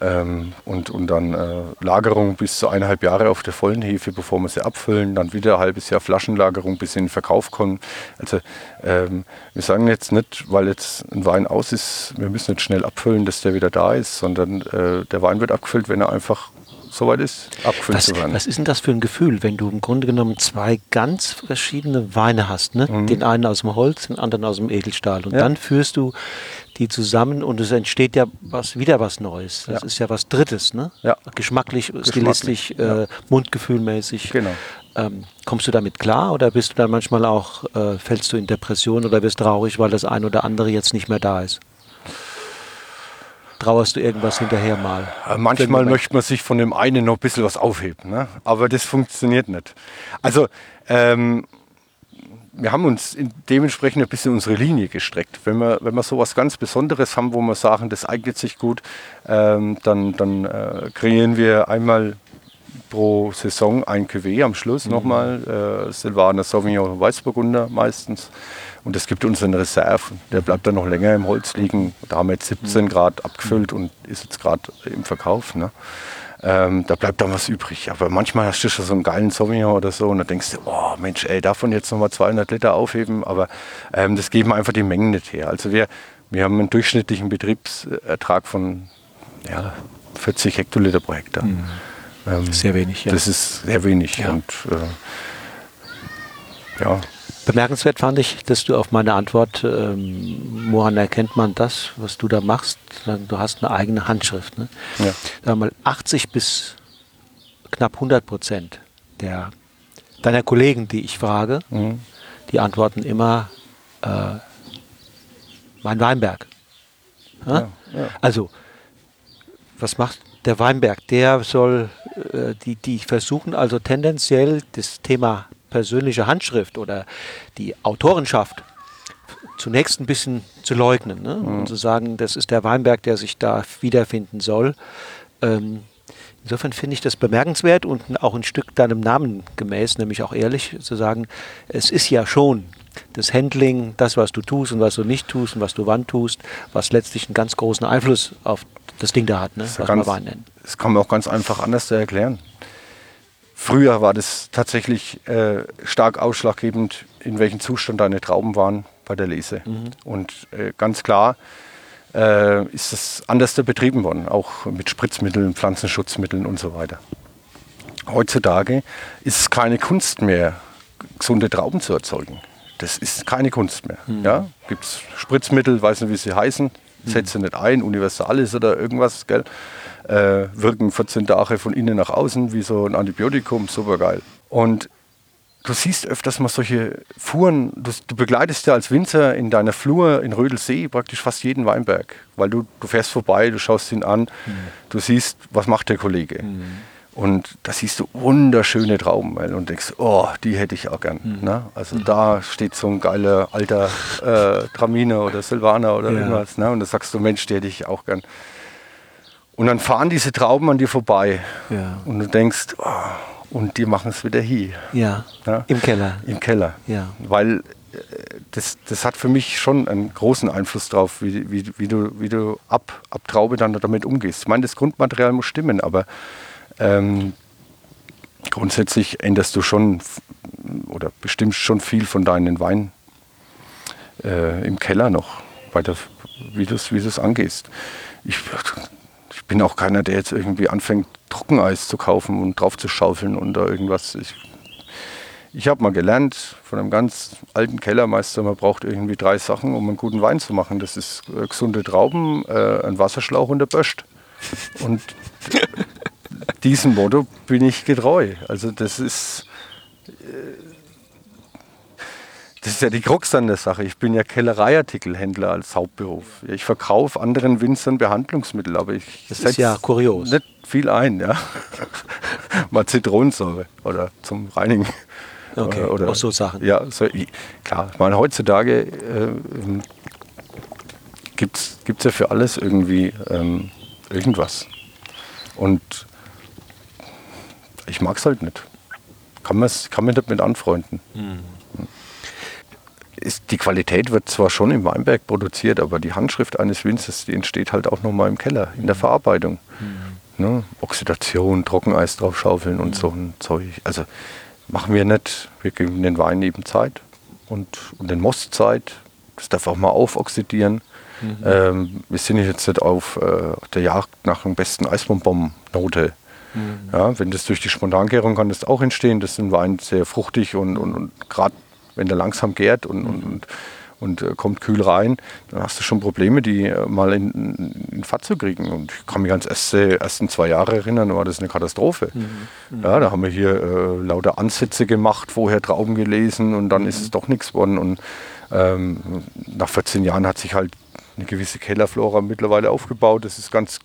ähm, und, und dann äh, Lagerung bis zu eineinhalb Jahre auf der vollen Hefe, bevor wir sie abfüllen. Dann wieder ein halbes Jahr Flaschenlagerung, bis sie in den Verkauf kommen. Also ähm, wir sagen jetzt nicht, weil jetzt ein Wein aus ist, wir müssen nicht schnell abfüllen, dass der wieder da ist, sondern äh, der Wein wird abgefüllt, wenn er einfach soweit ist, abgefüllt was, zu werden. Was ist denn das für ein Gefühl, wenn du im Grunde genommen zwei ganz verschiedene Weine hast? Ne? Mhm. Den einen aus dem Holz, den anderen aus dem Edelstahl. Und ja. dann führst du die zusammen und es entsteht ja was, wieder was Neues. Das ja. ist ja was Drittes, ne? Ja. Geschmacklich, stilistisch, äh, mundgefühlmäßig. Genau. Ähm, kommst du damit klar oder bist du dann manchmal auch, äh, fällst du in Depression oder wirst traurig, weil das ein oder andere jetzt nicht mehr da ist? Trauerst du irgendwas hinterher mal? Äh, manchmal möchte man sich von dem einen noch ein bisschen was aufheben, ne? aber das funktioniert nicht. Also, ähm, wir haben uns dementsprechend ein bisschen unsere Linie gestreckt. Wenn wir, wenn wir so was ganz Besonderes haben, wo wir sagen, das eignet sich gut, ähm, dann, dann äh, kreieren wir einmal pro Saison ein Cuvée am Schluss mhm. nochmal. Äh, Silvaner Sauvignon Weißburgunder meistens. Und es gibt uns eine Reserve. Der bleibt dann noch länger im Holz liegen. Da haben wir jetzt 17 Grad abgefüllt und ist jetzt gerade im Verkauf. Ne? Ähm, da bleibt dann was übrig. Aber manchmal hast du schon so einen geilen Sauvignon oder so und dann denkst du, oh Mensch, ey, davon jetzt nochmal 200 Liter aufheben. Aber ähm, das geben einfach die Mengen nicht her. Also wir, wir haben einen durchschnittlichen Betriebsertrag von ja, 40 Hektoliter pro Hektar. Mhm. Ähm, sehr wenig, ja. Das ist sehr wenig. Ja. Und äh, ja, Bemerkenswert fand ich, dass du auf meine Antwort, ähm, woran erkennt man das, was du da machst? Du hast eine eigene Handschrift. Ne? Ja. Sag mal, 80 bis knapp 100 Prozent der, deiner Kollegen, die ich frage, mhm. die antworten immer äh, mein Weinberg. Ja? Ja, also, was macht der Weinberg? Der soll, äh, die, die versuchen also tendenziell das Thema persönliche Handschrift oder die Autorenschaft zunächst ein bisschen zu leugnen ne? mhm. und zu sagen, das ist der Weinberg, der sich da wiederfinden soll. Ähm, insofern finde ich das bemerkenswert und auch ein Stück deinem Namen gemäß, nämlich auch ehrlich zu sagen, es ist ja schon das Handling, das, was du tust und was du nicht tust und was du wann tust, was letztlich einen ganz großen Einfluss auf das Ding da hat, ne? was ganz, man Wein nennt. Das kann man auch ganz einfach anders erklären. Früher war das tatsächlich äh, stark ausschlaggebend, in welchem Zustand deine Trauben waren bei der Lese. Mhm. Und äh, ganz klar äh, ist es anders betrieben worden, auch mit Spritzmitteln, Pflanzenschutzmitteln und so weiter. Heutzutage ist es keine Kunst mehr, gesunde Trauben zu erzeugen. Das ist keine Kunst mehr. Mhm. Ja? Gibt es Spritzmittel, weiß nicht, wie sie heißen, mhm. setze nicht ein, Universalis oder irgendwas, gell? Äh, wirken 14 Tage von innen nach außen wie so ein Antibiotikum, super geil. Und du siehst öfters mal solche Fuhren, du, du, begleitest ja als Winzer in deiner Flur in Rödelsee praktisch fast jeden Weinberg, weil du, du fährst vorbei, du schaust ihn an, mhm. du siehst, was macht der Kollege. Mhm. Und da siehst du wunderschöne Trauben und denkst, oh, die hätte ich auch gern. Mhm. Ne? Also mhm. da steht so ein geiler alter äh, Traminer oder Silvaner oder ja. irgendwas. Ne? Und da sagst du, Mensch, die hätte ich auch gern. Und dann fahren diese Trauben an dir vorbei. Ja. Und du denkst, oh, und die machen es wieder hier. Ja. ja. Im Keller. Im Keller. Ja. Weil äh, das, das hat für mich schon einen großen Einfluss drauf, wie, wie, wie du, wie du ab, ab Traube dann damit umgehst. Ich meine, das Grundmaterial muss stimmen, aber ähm, grundsätzlich änderst du schon oder bestimmst schon viel von deinen Wein äh, im Keller noch, weiter, wie du es angehst. Ich, ich bin auch keiner, der jetzt irgendwie anfängt, Trockeneis zu kaufen und drauf zu schaufeln oder irgendwas. Ich, ich habe mal gelernt von einem ganz alten Kellermeister, man braucht irgendwie drei Sachen, um einen guten Wein zu machen. Das ist äh, gesunde Trauben, äh, ein Wasserschlauch und der Böscht. Und diesem Motto bin ich getreu. Also das ist, äh, das ist ja die Krux an der Sache. Ich bin ja Kellereiartikelhändler als Hauptberuf. Ich verkaufe anderen Winzern Behandlungsmittel, aber ich das ist ja kurios. nicht viel ein. Ja. Mal Zitronensäure oder zum Reinigen. Okay, oder, auch so Sachen. Ja, so, klar. Ich meine, heutzutage äh, gibt es ja für alles irgendwie ähm, irgendwas. Und ich mag es halt nicht. Kann, kann man nicht mit anfreunden. Mhm ist, die Qualität wird zwar schon im Weinberg produziert, aber die Handschrift eines Winzers, die entsteht halt auch nochmal im Keller, in der Verarbeitung. Mhm. Ne? Oxidation, Trockeneis draufschaufeln und mhm. so ein Zeug. Also machen wir nicht. Wir geben den Wein eben Zeit und, und den Most Zeit. Das darf auch mal aufoxidieren. Mhm. Ähm, wir sind jetzt nicht auf äh, der Jagd nach dem besten Eisbonbon-Note. Mhm. Ja, wenn das durch die Spontangärung kann das auch entstehen. Das ist ein Wein sehr fruchtig und, und, und gerade wenn der langsam gärt und, und, und, und äh, kommt kühl rein, dann hast du schon Probleme, die äh, mal in, in Fahrt zu kriegen. Und ich kann mich ans erste, ersten zwei Jahre erinnern, war das eine Katastrophe. Mhm. Mhm. Ja, da haben wir hier äh, lauter Ansätze gemacht, vorher Trauben gelesen und dann mhm. ist es doch nichts geworden. Und ähm, nach 14 Jahren hat sich halt eine gewisse Kellerflora mittlerweile aufgebaut. Das ist ganz,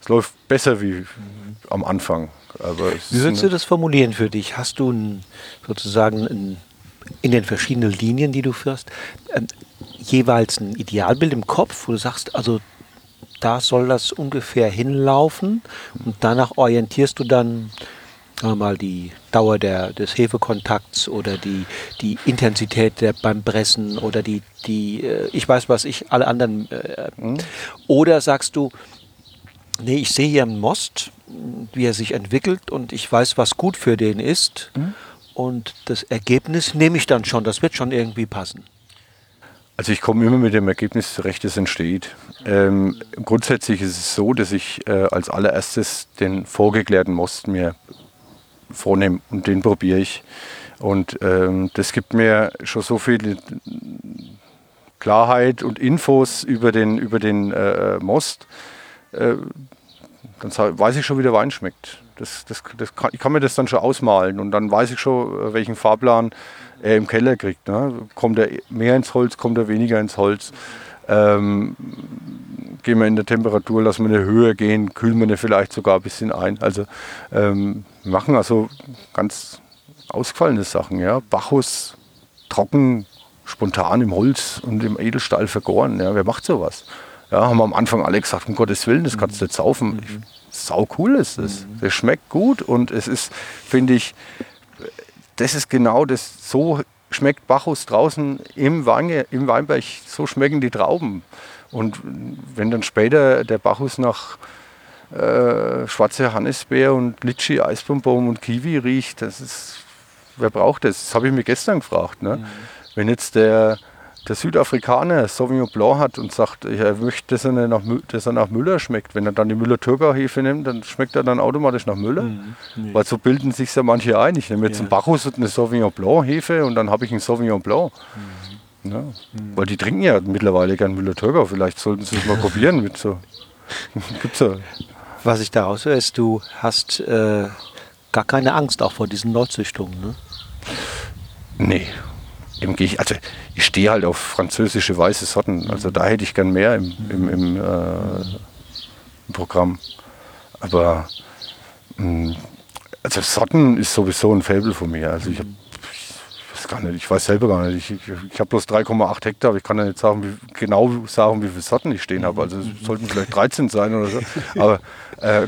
es läuft besser wie am Anfang. Wie würdest du das formulieren für dich? Hast du ein, sozusagen ein, in den verschiedenen Linien, die du führst, äh, jeweils ein Idealbild im Kopf, wo du sagst, also da soll das ungefähr hinlaufen und danach orientierst du dann mal die Dauer der, des Hefekontakts oder die, die Intensität der, beim Pressen oder die, die äh, ich weiß was ich, alle anderen. Äh, mhm. Oder sagst du, nee, ich sehe hier einen Most, wie er sich entwickelt und ich weiß, was gut für den ist. Mhm. Und das Ergebnis nehme ich dann schon. Das wird schon irgendwie passen. Also ich komme immer mit dem Ergebnis zurecht, das entsteht. Ähm, grundsätzlich ist es so, dass ich äh, als allererstes den vorgeklärten Most mir vornehme und den probiere ich. Und ähm, das gibt mir schon so viel Klarheit und Infos über den, über den äh, Most. Äh, dann weiß ich schon, wie der Wein schmeckt. Das, das, das kann, ich kann mir das dann schon ausmalen und dann weiß ich schon, äh, welchen Fahrplan er im Keller kriegt. Ne? Kommt er mehr ins Holz, kommt er weniger ins Holz. Ähm, gehen wir in der Temperatur, lassen wir eine höher gehen, kühlen wir eine vielleicht sogar ein bisschen ein. Also ähm, machen also ganz ausgefallene Sachen. Ja? Bacchus trocken, spontan im Holz und im Edelstahl vergoren. Ja? Wer macht sowas? Ja, haben wir am Anfang alle gesagt, um Gottes Willen, das kannst du nicht saufen. Mhm. Sau cool ist das. Mhm. Das schmeckt gut und es ist, finde ich, das ist genau das, so schmeckt Bacchus draußen im, Wein, im Weinberg, so schmecken die Trauben. Und wenn dann später der Bacchus nach äh, schwarze Johannisbeer und Litschi, Eisbonbon und Kiwi riecht, das ist, wer braucht das? Das habe ich mir gestern gefragt. Ne? Mhm. Wenn jetzt der, der Südafrikaner Sauvignon Blanc hat und sagt, er möchte, dass er, nach, dass er nach Müller schmeckt, wenn er dann die Müller-Thurgau-Hefe nimmt, dann schmeckt er dann automatisch nach Müller. Mhm. Nee. Weil so bilden sich ja manche ein. Ich nehme jetzt ja. einen Bacchus und eine Sauvignon Blanc-Hefe und dann habe ich einen Sauvignon Blanc. Mhm. Ja. Mhm. Weil die trinken ja mittlerweile gern Müller-Thurgau. Vielleicht sollten sie es mal probieren mit so. Gibt's ja. Was ich daraus höre, ist, du hast äh, gar keine Angst auch vor diesen Neuzüchtungen, ne? Nee. Im also ich stehe halt auf französische weiße Sorten. Also da hätte ich gern mehr im, im, im, äh, im Programm. Aber mh, mm, also Sorten ist sowieso ein Faible von mir. Also ich, hab, ich weiß gar nicht, ich weiß selber gar nicht. Ich, ich, ich habe bloß 3,8 Hektar, aber ich kann ja nicht sagen, wie, genau sagen, wie viele Sorten ich stehen habe. Also es sollten vielleicht 13 sein oder so. Aber äh,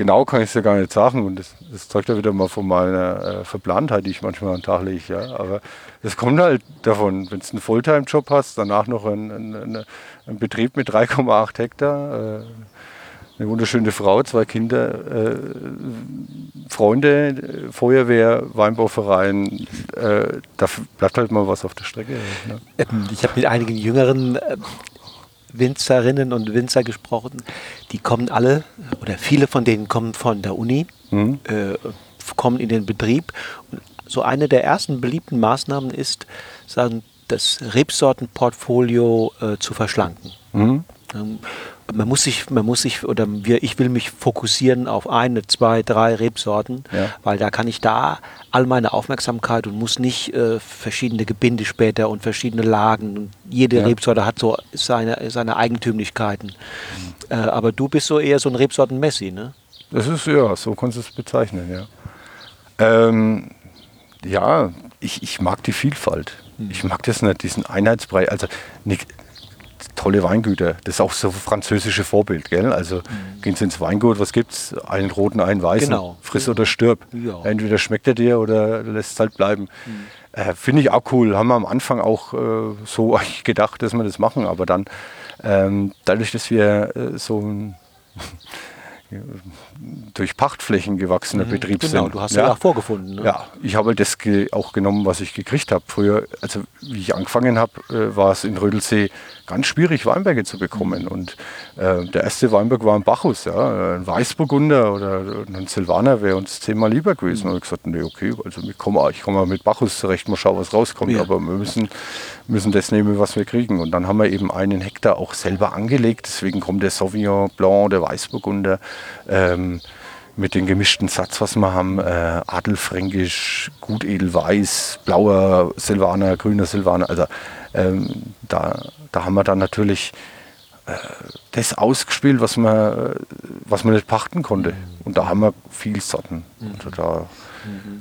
genau kann ich es ja gar nicht sagen und das, das zeugt ja wieder mal von meiner äh, Verplantheit, die ich manchmal an Tag lege. Ja. Aber das kommt halt davon, wenn du einen Fulltime-Job hast, danach noch einen, einen, einen Betrieb mit 3,8 Hektar, äh, eine wunderschöne Frau, zwei Kinder, äh, Freunde, Feuerwehr, Weinbauverein, äh, da bleibt halt mal was auf der Strecke. Ne? Ich habe mit einigen jüngeren äh, Winzerinnen und Winzer gesprochen, die kommen alle, oder viele von denen kommen von der Uni, mhm. äh, kommen in den Betrieb. Und so eine der ersten beliebten Maßnahmen ist, sagen, das Rebsortenportfolio äh, zu verschlanken. Mhm. Ähm, man muss sich, man muss sich, oder wir, ich will mich fokussieren auf eine, zwei, drei Rebsorten, ja. weil da kann ich da all meine Aufmerksamkeit und muss nicht äh, verschiedene Gebinde später und verschiedene Lagen. Und jede ja. Rebsorte hat so seine, seine Eigentümlichkeiten. Mhm. Äh, aber du bist so eher so ein Rebsorten-Messi, ne? Das ist ja, so kannst du es bezeichnen, ja. Ähm, ja, ich, ich mag die Vielfalt. Mhm. Ich mag das nicht, diesen Einheitsbrei. Also nicht, tolle Weingüter. Das ist auch so französische Vorbild, gell? Also mhm. gehen Sie ins Weingut, was gibt's? Einen roten, einen weißen. Genau. Friss oder stirb. Ja. Entweder schmeckt er dir oder lässt es halt bleiben. Mhm. Äh, Finde ich auch cool. Haben wir am Anfang auch äh, so gedacht, dass wir das machen. Aber dann, ähm, dadurch, dass wir äh, so ein durch Pachtflächen gewachsener mhm, Betrieb genau, sind. du hast ja, ja auch vorgefunden. Ne? Ja, ich habe das auch genommen, was ich gekriegt habe. Früher, also wie ich angefangen habe, äh, war es in Rödelsee ganz schwierig, Weinberge zu bekommen. Und äh, der erste Weinberg war ein Bacchus, ja, ein Weißburgunder oder ein Silvaner wäre uns zehnmal lieber gewesen. Mhm. Und ich gesagt, nee, okay, also ich komme komm mit Bacchus zurecht, mal schauen, was rauskommt. Ja. Aber wir müssen, müssen das nehmen, was wir kriegen. Und dann haben wir eben einen Hektar auch selber angelegt. Deswegen kommt der Sauvignon Blanc, der Weißburgunder. Ähm, mit dem gemischten Satz, was wir haben, äh, Adelfränkisch, gut edelweiß, blauer Silvaner, grüner Silvaner. Also ähm, da, da haben wir dann natürlich äh, das ausgespielt, was man, was man nicht pachten konnte. Und da haben wir viel Sorten. Also, da,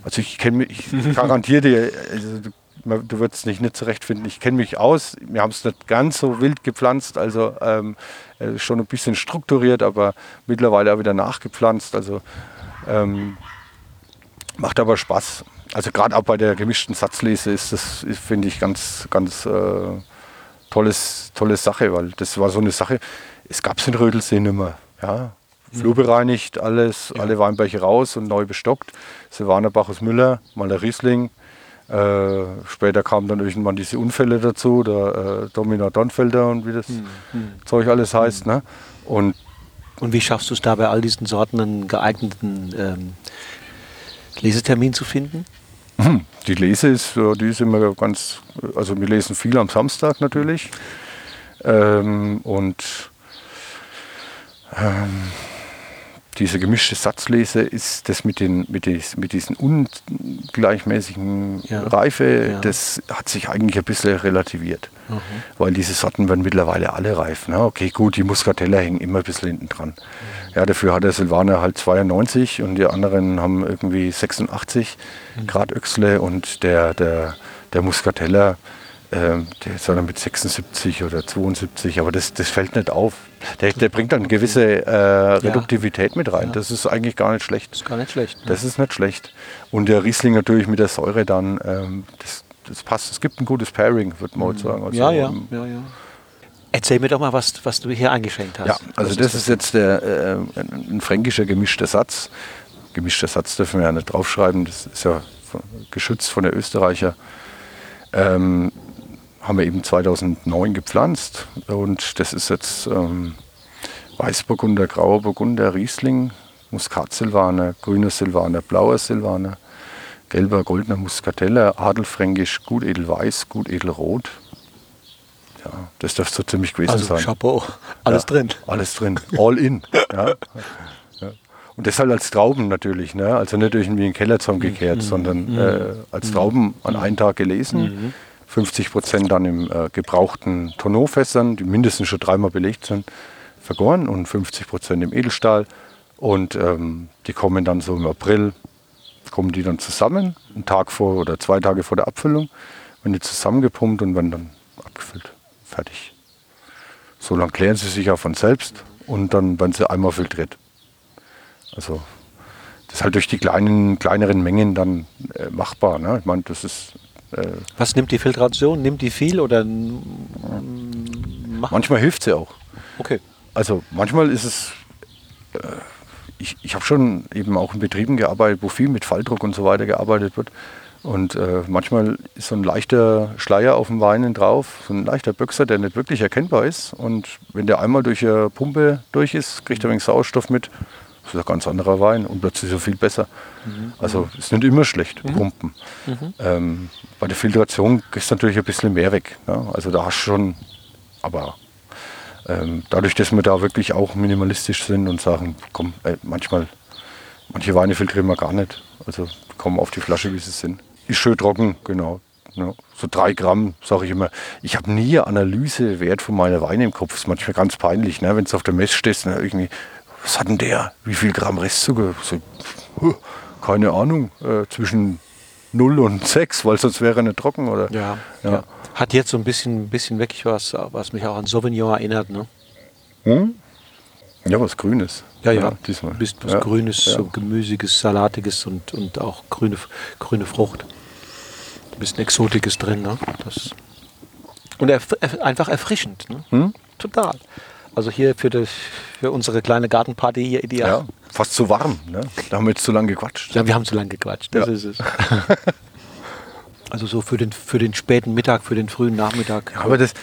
also ich kenne mich, ich garantiere dir, also du, wirst es nicht, zurechtfinden. Ich kenne mich aus. Wir haben es nicht ganz so wild gepflanzt, also ähm, äh, schon ein bisschen strukturiert, aber mittlerweile auch wieder nachgepflanzt. Also ähm, macht aber Spaß. Also gerade auch bei der gemischten Satzlese ist das, finde ich, ganz, ganz äh, tolles, tolle Sache, weil das war so eine Sache, es gab es in Rödelsee nicht mehr. Ja. Flur bereinigt, alles, ja. alle Weinberge raus und neu bestockt. Silvaner Bacchus Müller, mal der Riesling. Äh, später kamen dann irgendwann diese Unfälle dazu, der äh, Domina Donfelder und wie das hm, hm. Zeug alles heißt. Hm. Ne? Und, und wie schaffst du es da bei all diesen Sorten einen geeigneten ähm, Lesetermin zu finden? Hm, die Lese ist, die ist immer ganz, also wir lesen viel am Samstag natürlich. Ähm, und ähm, diese gemischte Satzlese ist das mit, den, mit, des, mit diesen ungleichmäßigen ja. Reife, ja. das hat sich eigentlich ein bisschen relativiert. Mhm. Weil diese Sorten werden mittlerweile alle reif. Ne? Okay, gut, die Muscatella hängen immer ein bisschen hinten dran. Mhm. Ja, dafür hat der Silvaner halt 92 und die anderen haben irgendwie 86 mhm. Grad Öchsle und der, der, der Muscatella ähm, der ist dann mit 76 oder 72, aber das, das fällt nicht auf. Der, der bringt dann eine gewisse äh, Reduktivität mit rein. Ja. Das ist eigentlich gar nicht schlecht. Das ist gar nicht schlecht. Ne? Das ist nicht schlecht. Und der Riesling natürlich mit der Säure dann, ähm, das, das passt. Es gibt ein gutes Pairing, würde man mhm. sagen. Also, ja, ja, ähm, ja, ja. Erzähl mir doch mal, was, was du hier eingeschenkt hast. Ja, also das, ist, jetzt der, äh, ein fränkischer gemischter Satz. Gemischter Satz dürfen wir ja nicht draufschreiben, das ist ja geschützt von der Österreicher. Ähm, haben wir eben 2009 gepflanzt und das ist jetzt ähm, Weißburgunder, Grauer Burgunder, Riesling, Muskatsilvaner, grüner Silvaner, blauer Silvaner, gelber, goldener Muscatella, Adelfränkisch, gut edelweiß, gut edelrot. Ja, das dürfte so ziemlich gewesen also, sein. Chapeau, alles ja, drin. Alles drin, all in. ja. Und das halt als Trauben natürlich, ne? also nicht irgendwie in den Keller zusammengekehrt, mhm. sondern mhm. äh, als Trauben an einen Tag gelesen. Mhm 50 Prozent dann im äh, gebrauchten Tonneaufässern, die mindestens schon dreimal belegt sind, vergoren und 50 Prozent im Edelstahl. Und ähm, die kommen dann so im April, kommen die dann zusammen, einen Tag vor oder zwei Tage vor der Abfüllung, werden die zusammengepumpt und werden dann abgefüllt. Fertig. So lange klären sie sich auch von selbst und dann werden sie einmal filtriert. Also das ist halt durch die kleinen, kleineren Mengen dann äh, machbar. Ne? Ich meine, das ist äh, Was nimmt die Filtration? Nimmt die viel oder? Manchmal hilft sie auch. Okay. Also manchmal ist es. Äh, ich, ich habe schon eben auch in Betrieben gearbeitet, wo viel mit Falldruck und so weiter gearbeitet wird. Und äh, manchmal ist so ein leichter Schleier auf dem Weinen drauf, so ein leichter Böxer, der nicht wirklich erkennbar ist. Und wenn der einmal durch eine Pumpe durch ist, kriegt er ein wenig Sauerstoff mit. Das ist ein ganz anderer Wein und plötzlich so viel besser. Mhm. Also ist nicht immer schlecht, mhm. Pumpen. Mhm. Ähm, bei der Filtration du natürlich ein bisschen mehr weg. Ne? Also da hast du schon, aber ähm, dadurch, dass wir da wirklich auch minimalistisch sind und sagen, komm, äh, manchmal, manche Weine filtrieren wir gar nicht. Also kommen auf die Flasche, wie sie sind. Ist schön trocken, genau. Ja, so drei Gramm, sage ich immer. Ich habe nie Analysewert von meiner Weine im Kopf. Das ist manchmal ganz peinlich, ne? wenn du auf der Messe stehst. Ne? Irgendwie, was hat denn der? Wie viel Gramm Restzucker? So, keine Ahnung, äh, zwischen 0 und 6, weil sonst wäre er nicht trocken, oder? Ja, ja. ja. Hat jetzt so ein bisschen, bisschen wirklich was, was mich auch an Sauvignon erinnert, ne? Hm? Ja, was Grünes. Ja, ja, ja diesmal. Bisschen was ja, Grünes, so gemüsiges, salatiges und, und auch grüne, grüne Frucht. Ein bisschen Exotisches drin, ne? Das und erf einfach erfrischend, ne? Hm? Total. Also hier für, das, für unsere kleine Gartenparty hier ideal. Ja, fast zu warm. Ne? Da haben wir jetzt zu lange gequatscht. Ja, wir haben zu lange gequatscht. Das ja. ist es. also so für den, für den späten Mittag, für den frühen Nachmittag. Ja, aber das,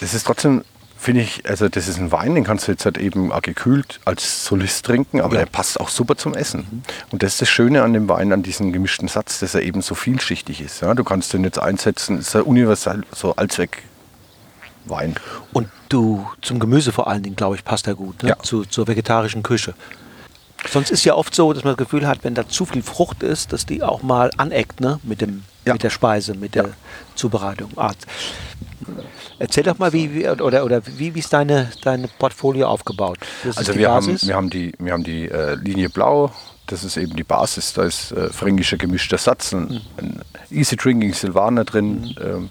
das ist trotzdem, finde ich, also das ist ein Wein, den kannst du jetzt halt eben gekühlt als Solist trinken, aber ja. der passt auch super zum Essen. Mhm. Und das ist das Schöne an dem Wein, an diesem gemischten Satz, dass er eben so vielschichtig ist. Ja? Du kannst den jetzt einsetzen, ist er universal, so Allzweck Wein. Und du zum Gemüse vor allen Dingen, glaube ich, passt er gut, ne? ja. Zu, zur vegetarischen Küche. Sonst ist ja oft so, dass man das Gefühl hat, wenn da zu viel Frucht ist, dass die auch mal aneckt ne? mit, dem, ja. mit der Speise, mit der ja. Zubereitung. Ah, erzähl doch mal, wie, wie oder, oder wie, wie ist deine, deine Portfolio aufgebaut? also wir haben, wir haben die, wir haben die äh, Linie Blau, das ist eben die Basis, da ist äh, fränkischer gemischter Satz, ein, mhm. ein Easy Drinking Silvaner drin, mhm. ähm,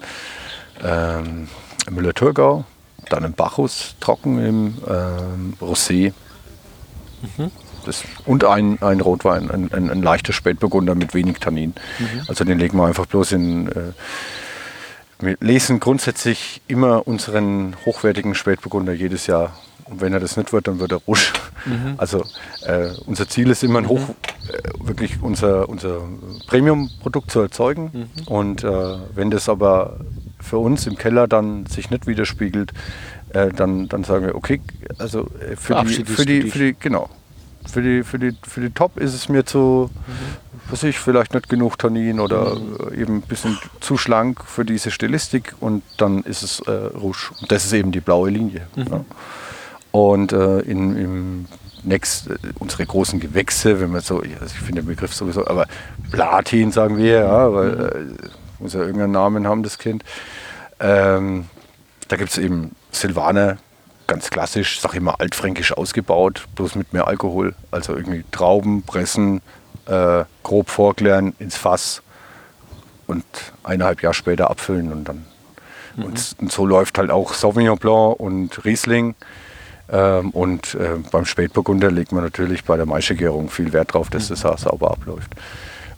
ähm, Müller-Thurgau, dann im Bacchus trocken im ähm, Rosé. Mhm. Das, und ein, ein Rotwein, ein, ein, ein, leichter Spätburgunder mit wenig Tannin. Mhm. Also den legen wir einfach bloß in. Äh, wir lesen grundsätzlich immer unseren hochwertigen Spätburgunder jedes Jahr. Und wenn er das nicht wird, dann wird er rusch. Mhm. Also äh, unser Ziel ist immer ein hoch, äh, wirklich unser, unser Premium-Produkt zu erzeugen. Mhm. Und äh, wenn das aber für uns im Keller dann sich nicht widerspiegelt, äh, dann, dann sagen wir, okay, also äh, für, die, für, die, für die, genau, für die, für die, für die Top ist es mir zu, mhm. was ich, vielleicht nicht genug Tannin oder mhm. eben ein bisschen zu schlank für diese Stilistik und dann ist es äh, Rouge. Und das ist eben die blaue Linie. Mhm. Ja. Und äh, in, im Next, äh, unsere großen Gewächse, wenn man so, also ich finde den Begriff sowieso, aber Platin sagen wir, ja, weil mhm. äh, muss ja irgendeinen Namen haben, das Kind. Ähm, da gibt es eben Silvaner, ganz klassisch, sag ich mal, altfränkisch ausgebaut, bloß mit mehr Alkohol. Also irgendwie Trauben, pressen, äh, grob vorklären, ins Fass und eineinhalb Jahre später abfüllen und dann. Mhm. Und, und, so läuft halt auch Sauvignon Blanc und Riesling. Ähm, und äh, beim Spätburgunder legt man natürlich bei der Maischegärung viel Wert drauf, dass mhm. das sauber abläuft.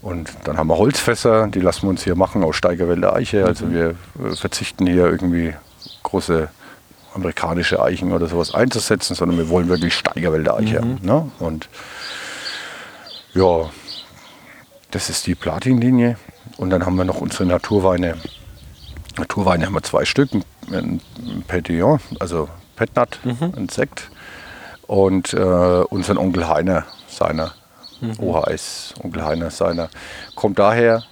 Und dann haben wir Holzfässer, die lassen wir uns hier machen aus Steigerwälder Eiche. Also mhm. wir äh, verzichten hier irgendwie große amerikanische Eichen oder sowas einzusetzen, sondern wir wollen wirklich Steigerwälder Eiche. Mhm. Ne? Und ja, das ist die Platinlinie. Und dann haben wir noch unsere Naturweine. Naturweine haben wir zwei Stück. Ein Petillon, also Petnat, mhm. ein Sekt. Und äh, unseren Onkel Heiner, seiner. Mhm. OHS, Onkel Heiner, seiner. Kommt daher,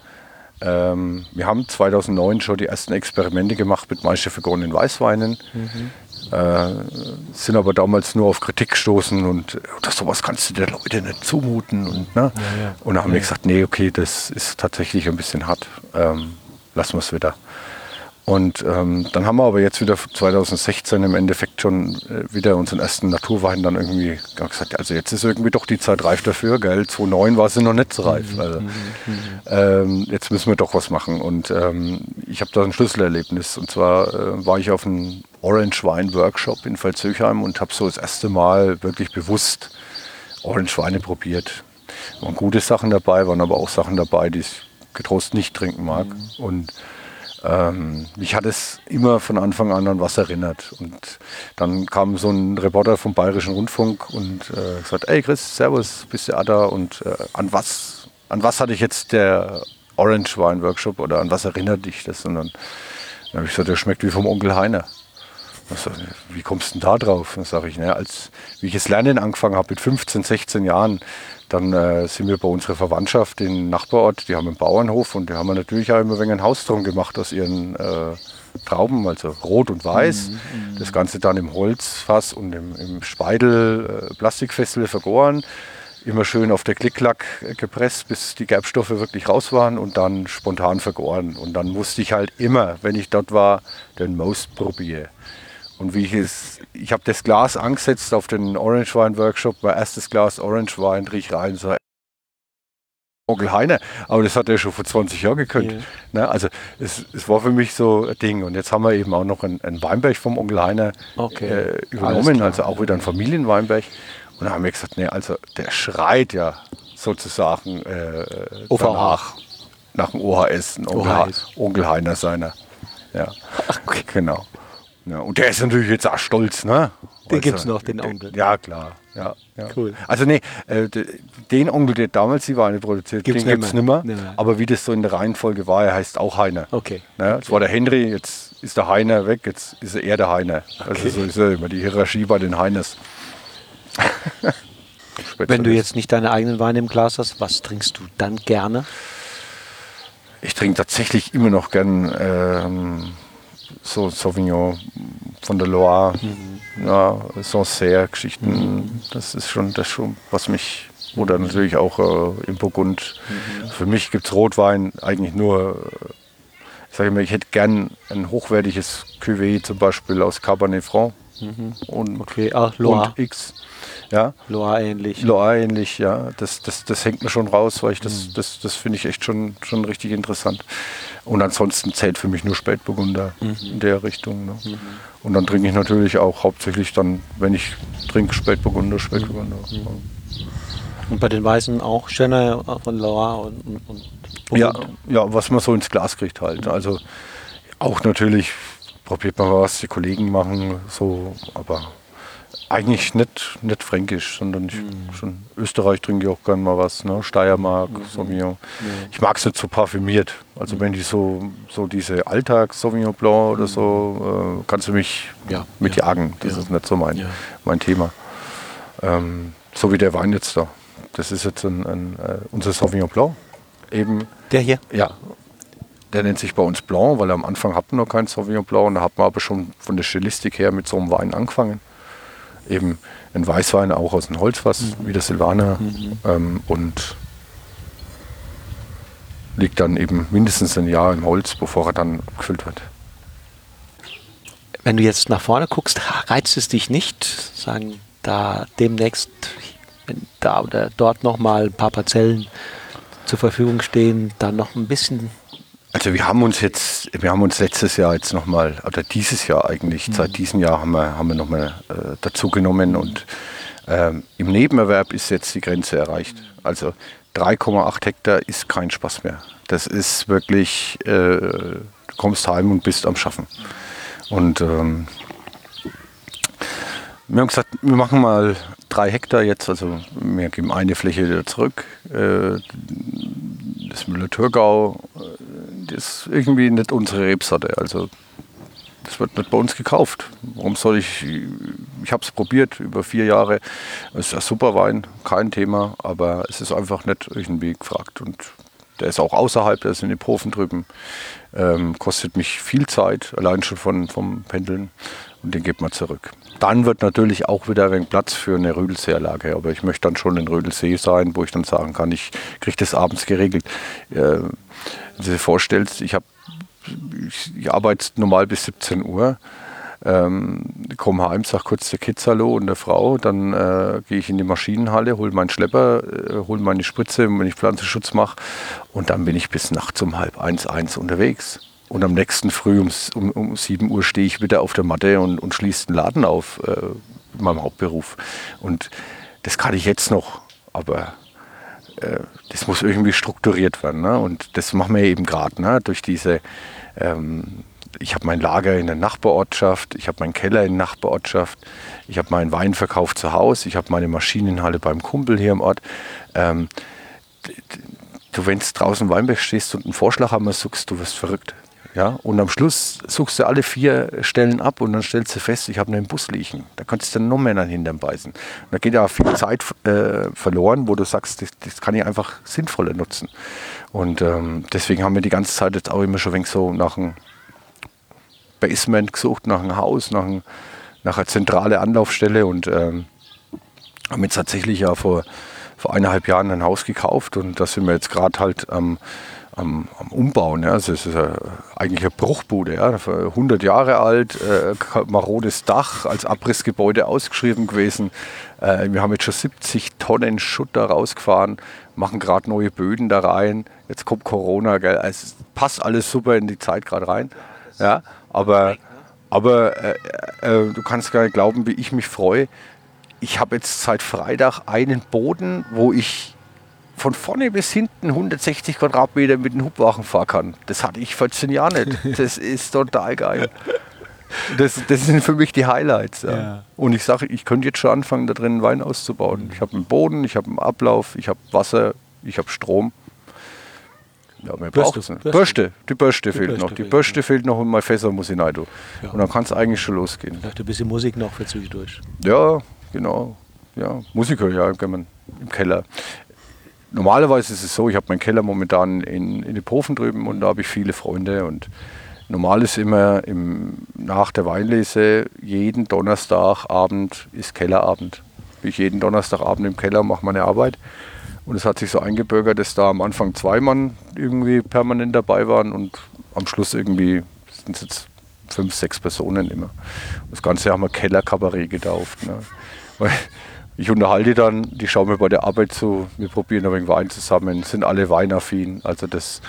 ähm, wir haben 2009 schon die ersten Experimente gemacht mit meistervergorenen Weißweinen. Mhm. Äh, sind aber damals nur auf Kritik gestoßen und das sowas kannst du den Leuten nicht zumuten. Und, ne? ja, ja. und dann haben ja. wir gesagt, nee, okay, das ist tatsächlich ein bisschen hart. Ähm, lassen wir es wieder. Und ähm, dann haben wir aber jetzt wieder 2016 im Endeffekt schon äh, wieder unseren ersten Naturwein dann irgendwie gesagt, also jetzt ist irgendwie doch die Zeit reif dafür, gell? 2009 war sie noch nicht so reif. Mhm, also, mhm, mhm. ähm, jetzt müssen wir doch was machen. Und ähm, ich habe da ein Schlüsselerlebnis. Und zwar äh, war ich auf einem Orange Wine Workshop in Pfalzöchheim und habe so das erste Mal wirklich bewusst Orange Weine probiert. Waren gute Sachen dabei, waren aber auch Sachen dabei, die ich getrost nicht trinken mag. Und ähm, mich hat es immer von Anfang an an was erinnert. Und dann kam so ein Reporter vom Bayerischen Rundfunk und äh, gesagt, ey Chris, servus, bist du da? Und äh, an was, an was hatte ich jetzt der Orange Wine Workshop oder an was erinnert dich das? Und dann, dann habe ich gesagt, der schmeckt wie vom Onkel Heiner. Sag, wie kommst du denn da drauf? Dann sage ich, ne, als wie ich das Lernen angefangen habe mit 15, 16 Jahren, dann äh, sind wir bei unserer Verwandtschaft in Nachbarort, die haben einen Bauernhof und die haben natürlich auch immer ein Haus drum gemacht aus ihren äh, Trauben, also rot und weiß. Mhm, mhm, das Ganze dann im Holzfass und im, im Speidel äh, Plastikfessel vergoren. Immer schön auf der Klicklack gepresst, bis die Gerbstoffe wirklich raus waren und dann spontan vergoren. Und dann musste ich halt immer, wenn ich dort war, den Most probieren. Und wie ich es, ich habe das Glas angesetzt auf den Orange Wine Workshop, mein erstes Glas Orange Wine, riech rein, so Onkel Heiner, aber das hat er schon vor 20 Jahren gekannt. Yeah. Ne, also es, es, war für mich so ein Ding. Und jetzt haben wir eben auch noch einen, einen Weinberg vom Onkel Heiner okay. äh, übernommen, also auch wieder ein Familienweinberg. Und da haben wir gesagt, nee, also der schreit ja sozusagen äh, danach, nach dem OHS, ein Onkel, OHS. Onkel Heiner seiner. Ja, okay. genau. Ja, und der ist natürlich jetzt auch stolz, ne? Den gibt es noch, den Onkel. Ja, klar. Ja, ja. Cool. Also nee, äh, den Onkel, der damals die Weine produziert, gibt's den gibt es nicht mehr. Aber wie das so in der Reihenfolge war, er heißt auch Heiner. Okay. Ne? Jetzt war der Henry, jetzt ist der Heiner weg, jetzt ist er der Heiner. Also okay. Also so ist ja immer die Hierarchie bei den Heiners. Wenn du jetzt nicht deine eigenen Weine im Glas hast, was trinkst du dann gerne? Ich trinke tatsächlich immer noch gern ähm, so Sauvignon von der Loire, mhm. ja, Sancerre-Geschichten, mhm. das ist schon das schon, was mich, oder natürlich auch äh, im Burgund. Mhm. Für mich gibt es Rotwein eigentlich nur, ich sage immer, ich hätte gern ein hochwertiges Cuvée zum Beispiel aus Cabernet Franc mhm. und, okay. Ach, Loire. und X. Ja. Loire ähnlich. Loire ähnlich, ja. Das, das, das hängt mir schon raus, weil ich das, mhm. das, das finde ich echt schon, schon richtig interessant. Und ansonsten zählt für mich nur Spätburgunder mhm. in der Richtung. Ne? Mhm. Und dann trinke ich natürlich auch hauptsächlich dann, wenn ich trinke, Spätburgunder, Spätburgunder. Mhm. Ja. Und bei den Weißen auch Chenin von Loire und, und, und ja, ja, was man so ins Glas kriegt halt. Also auch natürlich probiert man was, die Kollegen machen so, aber eigentlich nicht, nicht fränkisch, sondern ich, mhm. schon Österreich trinke ich auch gerne mal was, ne? Steiermark, mhm. Sauvignon. Mhm. Ich mag es nicht so parfümiert. Also wenn die so, so diese Alltags Sauvignon Blanc oder so, äh, kannst du mich ja. mitjagen. Das ja. ist nicht so mein, ja. mein Thema. Ähm, So wie der Wein jetzt da. Das ist jetzt ein, ein, äh, unser Sauvignon Blanc. Eben, Der hier? ja, der nennt sich bei uns Blanc, weil am Anfang hatten wir noch keinen Sauvignon Blanc. Und da hat man aber schon von der Stilistik her mit so einem Wein angefangen. Eben ein Weißwein auch aus dem Holzfass, wie der Silvaner. Ähm, und liegt dann eben mindestens ein Jahr im Holz, bevor er dann gefüllt wird. Wenn du jetzt nach vorne guckst, reizt es dich nicht, sagen, da demnächst wenn da oder dort nochmal ein paar Parzellen zur Verfügung stehen, dann noch ein bisschen Also wir haben uns jetzt, wir haben uns letztes Jahr jetzt nochmal, oder dieses Jahr eigentlich, seit diesem Jahr haben wir, haben wir nochmal äh, dazu genommen und ähm, im Nebenerwerb ist jetzt die Grenze erreicht. Also 3,8 Hektar ist kein Spaß mehr. Das ist wirklich, äh, du kommst heim und bist am Schaffen. Und ähm, wir haben gesagt, wir machen mal drei Hektar jetzt, also wir geben eine Fläche wieder zurück. Äh, das Müller-Thurgau, äh, das ist irgendwie nicht unsere Rebsorte. Also das wird nicht bei uns gekauft. Warum soll ich, ich habe es probiert über vier Jahre. Es ist ein super Wein, kein Thema, aber es ist einfach nicht irgendwie gefragt. Und der ist auch außerhalb, der ist in den Profen drüben. Ähm, kostet mich viel Zeit, allein schon von, vom Pendeln. Und den gibt man zurück. Dann wird natürlich auch wieder ein wenig Platz für eine Rödelseeanlage. Aber ich möchte dann schon in Rödelsee sein, wo ich dann sagen kann, ich kriege das abends geregelt. Äh, wenn du dir vorstellst, ich, hab, ich, ich arbeite normal bis 17 Uhr. Ähm, komme heim, sag kurz der Kids Hallo und der Frau, dann äh, gehe ich in die Maschinenhalle, hole meinen Schlepper, äh, hole meine Spritze, wenn ich Pflanzenschutz mache und dann bin ich bis nachts um halb eins, eins unterwegs. Und am nächsten Früh um, um, um 7 Uhr stehe ich wieder auf der Matte und, und schließe den Laden auf äh, in meinem Hauptberuf. Und das kann ich jetzt noch, aber äh, das muss irgendwie strukturiert werden. Ne? Und das machen wir eben gerade ne? durch diese ähm, ich habe mein Lager in der Nachbarortschaft, ich habe meinen Keller in der Nachbarortschaft, ich habe meinen Weinverkauf zu Hause, ich habe meine Maschinenhalle beim Kumpel hier im Ort. Ähm, du, wenn du draußen Weinberg stehst und einen Vorschlaghammer suchst, du wirst verrückt. Ja? Und am Schluss suchst du alle vier Stellen ab und dann stellst du fest, ich habe einen Bus liegen. Da kannst du dann noch mehr an Hintern beißen. Und da geht ja viel Zeit äh, verloren, wo du sagst, das, das, kann ich einfach sinnvoller nutzen. Und ähm, deswegen haben wir die ganze Zeit jetzt auch immer schon ein so nach einem Basement gesucht, nach einem Haus, nach, ein, nach einer zentrale Anlaufstelle und ähm, haben jetzt tatsächlich ja vor, vor eineinhalb Jahren ein Haus gekauft und da sind wir jetzt gerade halt am, am, am, Umbauen. Ja. Also es ist ja eigentlich eine Bruchbude, ja. 100 Jahre alt, äh, marodes Dach, als Abrissgebäude ausgeschrieben gewesen. Äh, wir haben jetzt schon 70 Tonnen Schutt da rausgefahren, machen gerade neue Böden da rein. Jetzt kommt Corona, gell. Also es passt alles super in die Zeit gerade rein. Ja. Aber, aber äh, äh, du kannst gar nicht glauben, wie ich mich freue. Ich habe jetzt seit Freitag einen Boden, wo ich von vorne bis hinten 160 Quadratmeter mit dem Hubwagen fahren kann. Das hatte ich 14 Jahre nicht. Das ist total geil. Das, das sind für mich die Highlights. Ja. Ja. Und ich sage, ich könnte jetzt schon anfangen, da drin Wein auszubauen. Ich habe einen Boden, ich habe einen Ablauf, ich habe Wasser, ich habe Strom. Ja, mehr braucht es nicht. Bürste. Die Bürste die fehlt Bürste noch. Die Bürste ja. fehlt noch und mein Fässer muss ich rein. Ja. Und dann kann es eigentlich schon losgehen. Ich dachte, ein bisschen Musik noch für zwischendurch. Ja, genau. Ja, Musiker, ja, im Keller. Normalerweise ist es so, ich habe meinen Keller momentan in, in den Profen drüben und da habe ich viele Freunde und normal ist immer im, nach der Weinlese jeden Donnerstagabend ist Kellerabend. Bin ich jeden Donnerstagabend im Keller, mache meine Arbeit. Und es hat sich so eingebürgert, dass da am Anfang zwei Mann irgendwie permanent dabei waren und am Schluss irgendwie sind es jetzt fünf, sechs Personen immer. Das Ganze haben wir Kellerkabarett getauft. Ne? Ich unterhalte dann, die schauen mir bei der Arbeit zu, wir probieren ein wenig Wein zusammen, sind alle weinaffin. Also das,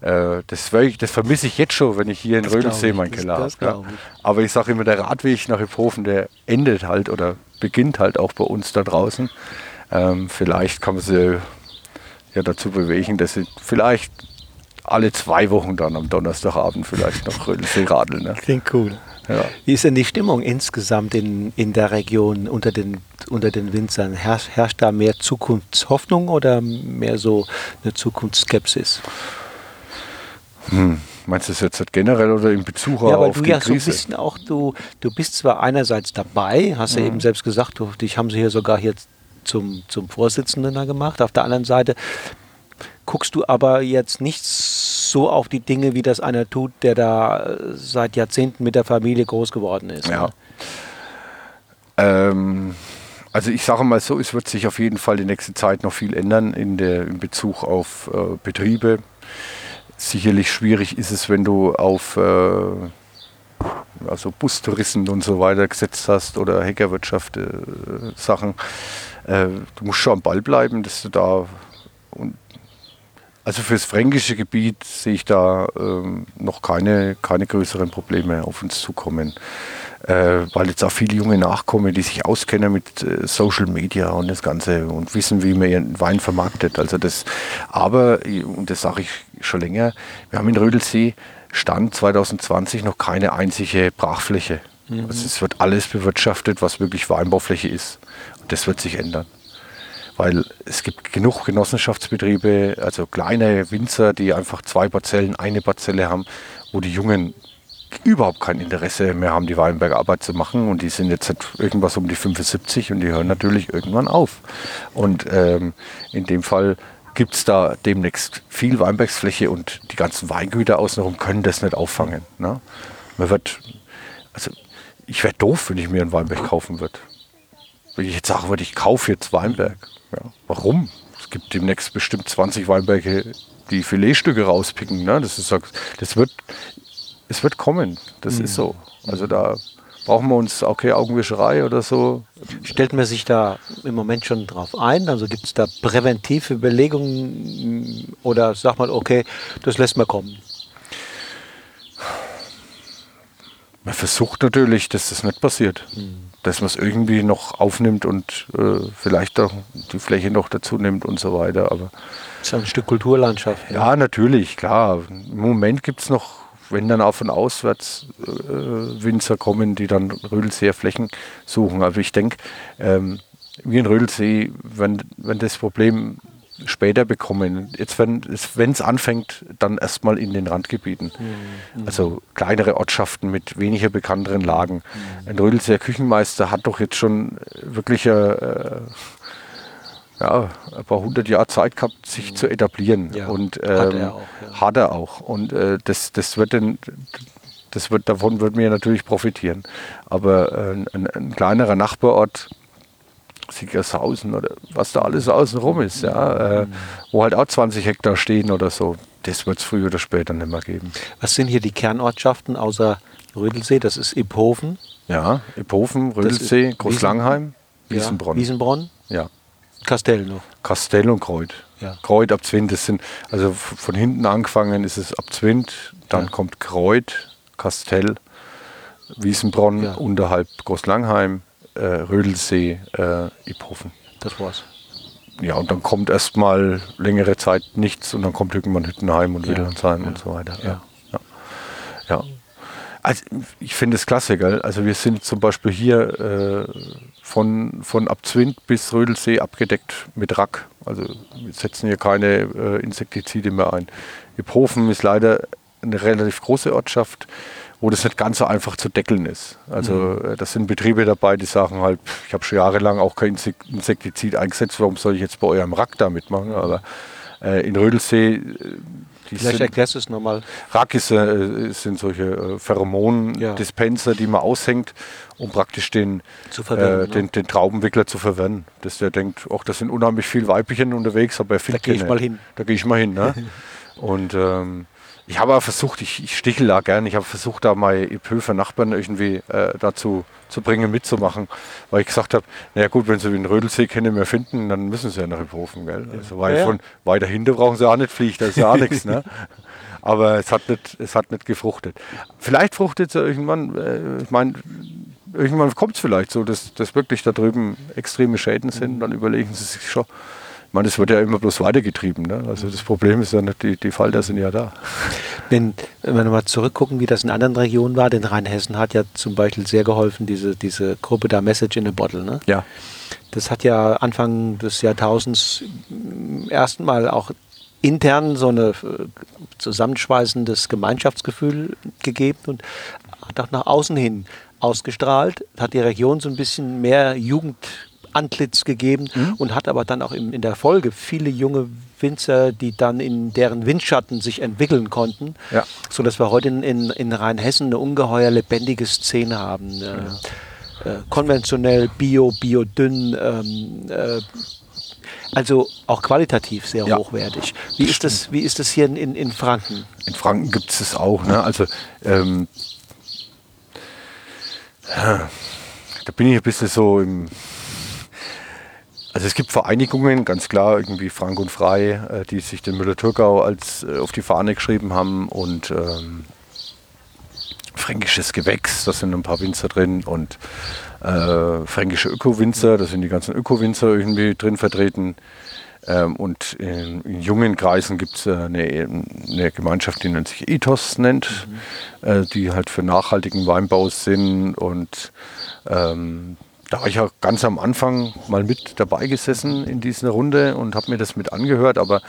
äh, das, das vermisse ich jetzt schon, wenn ich hier in Rödelsee meinen Keller habe. Ja. Aber ich sage immer, der Radweg nach Iphofen, der endet halt oder beginnt halt auch bei uns da draußen. Ähm, vielleicht kann man sie ja dazu bewegen, dass sie vielleicht alle zwei Wochen dann am Donnerstagabend vielleicht noch Rödelsee radeln. Ne? Klingt cool. Ja. Wie ist denn die Stimmung insgesamt in, in der Region unter den, unter den Winzern? Herrscht, herrscht da mehr Zukunftshoffnung oder mehr so eine Zukunftsskepsis? Hm. Meinst du das jetzt generell oder in Bezug ja, auf die Krise? Ja, du ja so ein bisschen auch, du, du bist zwar einerseits dabei, hast mhm. ja eben selbst gesagt, du, dich haben sie hier sogar hier zum, zum Vorsitzenden gemacht. Auf der anderen Seite guckst du aber jetzt nicht so auf die Dinge, wie das einer tut, der da äh, seit Jahrzehnten mit der Familie groß geworden ist. Ja. Ne? Ähm, also ich sage mal so, es wird sich auf jeden Fall die nächste Zeit noch viel ändern in, der, in Bezug auf äh, Betriebe. Sicherlich schwierig ist es, wenn du auf äh, also Bustouristen und so weiter gesetzt hast oder Hackerwirtschaft äh, Sachen. Äh, du musst schon am Ball bleiben, dass du da und also fürs fränkische Gebiet sehe ich da ähm, noch keine, keine größeren Probleme auf uns zukommen. Äh, weil jetzt auch viele junge Nachkommen, die sich auskennen mit äh, Social Media und das Ganze und wissen, wie man ihren Wein vermarktet. Also das, aber, und das sage ich schon länger, wir haben in Rödelsee Stand 2020 noch keine einzige Brachfläche. Mhm. Also es wird alles bewirtschaftet, was wirklich Weinbaufläche ist. Und das wird sich ändern weil es gibt genug Genossenschaftsbetriebe, also kleine Winzer, die einfach zwei Parzellen, eine Parzelle haben, wo die Jungen überhaupt kein Interesse mehr haben, die Weinbergarbeit zu machen und die sind jetzt irgendwas um die 75 und die hören natürlich irgendwann auf. Und ähm, in dem Fall gibt es da demnächst viel Weinbergsfläche und die ganzen Weingüter außenrum können das nicht auffangen. Ne? Man wird, also ich wäre doof, wenn ich mir einen Weinberg kaufen würde. Wenn ich jetzt sagen würde, ich kaufe jetzt Weinberg. Ja, warum? Es gibt demnächst bestimmt 20 Weinberge, die Filetstücke rauspicken. Ne? Das, ist, das wird, es wird kommen. Das mhm. ist so. Also da brauchen wir uns auch keine Augenwischerei oder so. Stellt man sich da im Moment schon drauf ein? Also gibt es da präventive Überlegungen oder sagt man, okay, das lässt man kommen? Man versucht natürlich, dass das nicht passiert. Mhm dass man es irgendwie noch aufnimmt und äh, vielleicht auch die Fläche noch dazu nimmt und so weiter. Aber das ist ein Stück Kulturlandschaft. Ja, ja natürlich, klar. Im Moment gibt es noch, wenn dann auch von auswärts äh, Winzer kommen, die dann Rödelseer Flächen suchen. Aber ich denke, ähm, wir in Rödelsee, wenn, wenn das Problem später bekommen. Jetzt, wenn es anfängt, dann erstmal in den Randgebieten. Mhm. Also kleinere Ortschaften mit weniger bekannteren Lagen. Mhm. Ein Rödelser Küchenmeister hat doch jetzt schon wirklich äh, ja, ein paar hundert Jahre Zeit gehabt, sich mhm. zu etablieren. Ja, und ähm, hat, er auch, ja. hat er auch. Und äh, das, das wird den, das wird, davon wird mir natürlich profitieren. Aber äh, ein, ein kleinerer Nachbarort, Siegershausen oder was da alles außenrum ist, ja, äh, wo halt auch 20 Hektar stehen oder so. Das wird es früher oder später nicht mehr geben. Was sind hier die Kernortschaften außer Rödelsee? Das ist Iphofen. Ja, Iphofen, Rödelsee, Großlangheim, Wiesenbronn. Ja, Wiesenbronn. Ja. Kastell noch. Kastell und Kreuz. Ja. Kreuz ab Zwind, das sind, also von hinten angefangen ist es ab Zwind, dann ja. kommt Kreuz, Kastell, Wiesenbronn, ja. unterhalb Großlangheim, äh, Rödelsee, äh, Iphofen. Das war's. Ja, und dann kommt erstmal längere Zeit nichts und dann kommt irgendwann Hüttenheim und ja, Wilhelmsheim ja, und so weiter. Ja. ja. ja. Also ich finde es klasse, gell? Also wir sind zum Beispiel hier äh, von, von Abzwind bis Rödelsee abgedeckt mit Rack. Also wir setzen hier keine äh, Insektizide mehr ein. Iphofen ist leider eine relativ große Ortschaft wo das nicht ganz so einfach zu deckeln ist. Also mhm. Äh, das sind Betriebe dabei, die sagen halt, ich habe schon jahrelang auch kein Insektizid eingesetzt, warum soll ich jetzt bei eurem Rack da mitmachen? Aber äh, in Rödelsee äh, Vielleicht erklärst du es nochmal. Rack ist, äh, sind solche äh, Pheromon-Dispenser, ja. die man aushängt, um praktisch den, äh, den, ne? den, Traubenwickler zu verwenden. Dass der denkt, ach, da sind unheimlich viele Weibchen unterwegs, aber er findet Da gehe ich mal hin. Da gehe ich mal hin. Ne? Und ähm, ich habe versucht, ich, ich stichel da gern, ich habe versucht, da mal Höfer Nachbarn irgendwie äh, dazu zu bringen, mitzumachen, weil ich gesagt habe, naja gut, wenn sie den Rödelsee keine mehr finden, dann müssen sie ja nach Iphofen, gell? Also, weil ja. von weiter hinten brauchen sie auch nicht fliegen, da ist ja auch nichts, ne? Aber es hat nicht, es hat nicht gefruchtet. Vielleicht fruchtet es ja irgendwann, äh, ich meine, irgendwann kommt es vielleicht so, dass, dass wirklich da drüben extreme Schäden sind, dann überlegen sie sich schon, ich meine, es wird ja immer bloß weitergetrieben. Ne? Also das Problem ist ja nicht, die, die Falter sind ja da. Wenn, wenn wir mal zurückgucken, wie das in anderen Regionen war, denn Rheinhessen hat ja zum Beispiel sehr geholfen, diese, diese Gruppe da Message in a Bottle. Ne? Ja. Das hat ja Anfang des Jahrtausends mm, ersten Mal auch intern so ein äh, zusammenschweißendes Gemeinschaftsgefühl gegeben und hat auch nach außen hin ausgestrahlt, hat die Region so ein bisschen mehr Jugend Antlitz gegeben mhm. und hat aber dann auch in, in der Folge viele junge Winzer, die dann in deren Windschatten sich entwickeln konnten, ja. sodass wir heute in, in, in Rheinhessen eine ungeheuer lebendige Szene haben. Äh, ja. Äh, konventionell, bio, biodünn, ähm, äh, also auch qualitativ sehr ja. hochwertig. Wie ist, das, wie ist das hier in, in Franken? In Franken gibt es das auch. Ne? Also ähm, da bin ich ein bisschen so im. Also es gibt Vereinigungen, ganz klar, irgendwie Frank und Frei, äh, die sich den Müller-Thurgau als äh, auf die Fahne geschrieben haben und ähm, fränkisches Gewächs, da sind ein paar Winzer drin und äh, fränkische Öko-Winzer, da sind die ganzen Öko-Winzer irgendwie drin vertreten. Ähm, und in, in, jungen Kreisen gibt es eine, eine, Gemeinschaft, die nennt sich Ethos nennt, mhm. äh, die halt für nachhaltigen Weinbau sind. Und ähm, da war ich auch ganz am Anfang mal mit dabei gesessen in dieser Runde und habe mir das mit angehört. Aber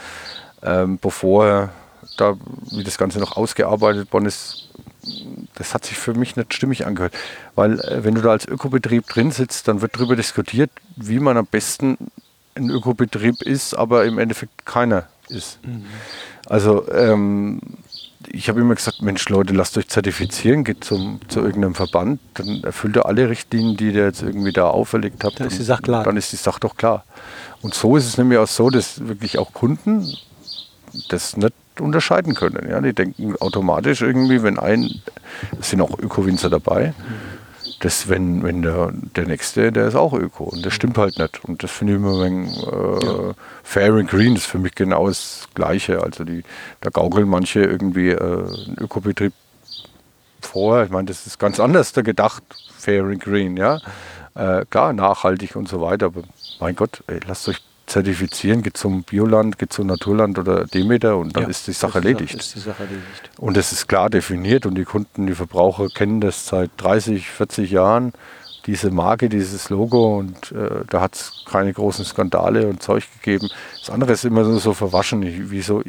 ähm, bevor da, wie das Ganze noch ausgearbeitet worden ist, das hat sich für mich nicht stimmig angehört. Weil äh, wenn du da als Ökobetrieb drin sitzt, dann wird darüber diskutiert, wie man am besten ein Ökobetrieb ist, aber im Endeffekt keiner ist. Mhm. Also ähm, ich habe immer gesagt, Mensch Leute, lasst euch zertifizieren, geht zum, zu irgendeinem Verband, dann erfüllt ihr alle Richtlinien, die ihr jetzt irgendwie da auferlegt habt. Dann ist die Sache klar. Dann ist die Sache doch klar. Und so ist es nämlich auch so, dass wirklich auch Kunden das nicht unterscheiden können. Ja? Die denken automatisch irgendwie, wenn ein, es sind auch Öko-Winzer dabei, mhm das, wenn, wenn der, der Nächste, der ist auch Öko. Und das stimmt halt nicht. Und das finde ich immer ein äh, ja. fair and green, ist für mich genau das Gleiche. Also die, da gaukeln manche irgendwie äh, einen Ökobetrieb vor. Ich meine, das ist ganz anders da gedacht, fair and green, ja. Äh, klar, nachhaltig und so weiter, aber mein Gott, ey, lasst euch zertifizieren, geht zum Bioland, geht zum Naturland oder Demeter und dann ja, ist die Sache erledigt. Ist die Sache erledigt. Und es ist klar definiert und die Kunden, die Verbraucher kennen das seit 30, 40 Jahren, diese Marke, dieses Logo und äh, da hat es keine großen Skandale und Zeug gegeben. Das andere ist immer so, so verwaschen, wie so,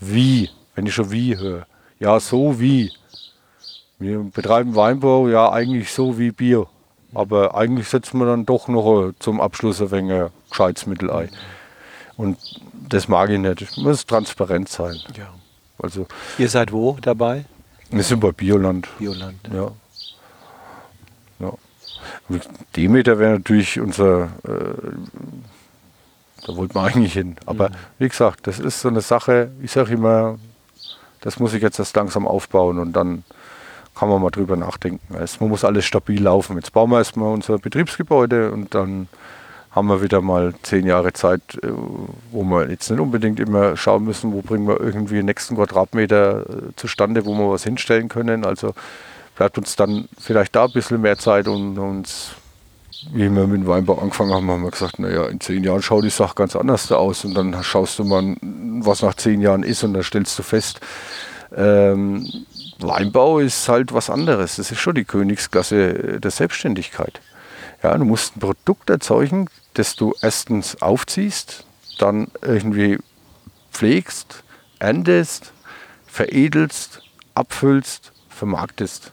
wie, wenn ich schon wie höre. Ja, so wie. Wir betreiben Weinbau, ja eigentlich so wie Bier. Aber eigentlich setzen wir dann doch noch zum Abschluss ein wenig gescheites Mittel ein. Und das mag ich nicht. Es muss transparent sein. Ja. Also, Ihr seid wo dabei? Wir sind bei Bioland. Bioland. Ja. ja. Demeter wäre natürlich unser, äh, da wollten wir eigentlich hin. Aber mhm. wie gesagt, das ist so eine Sache, ich sage immer, das muss ich jetzt erst langsam aufbauen und dann kann man mal drüber nachdenken. Also man muss alles stabil laufen. Jetzt bauen wir erstmal unser Betriebsgebäude und dann haben wir wieder mal zehn Jahre Zeit, äh, wo wir jetzt nicht unbedingt immer schauen müssen, wo bringen wir irgendwie den nächsten Quadratmeter äh, zustande, wo wir was hinstellen können. Also bleibt uns dann vielleicht da ein bisschen mehr Zeit und uns, wie wir mit dem Weinbau angefangen haben, haben wir gesagt, naja, in zehn Jahren schaut die Sache ganz anders aus und dann schaust du mal, was nach zehn Jahren ist und dann stellst du fest, ähm, Weinbau ist halt was anderes. Das ist schon die Königsklasse der Selbstständigkeit. Ja, du musst ein Produkt erzeugen, das du erstens aufziehst, dann irgendwie pflegst, erntest, veredelst, abfüllst, vermarktest.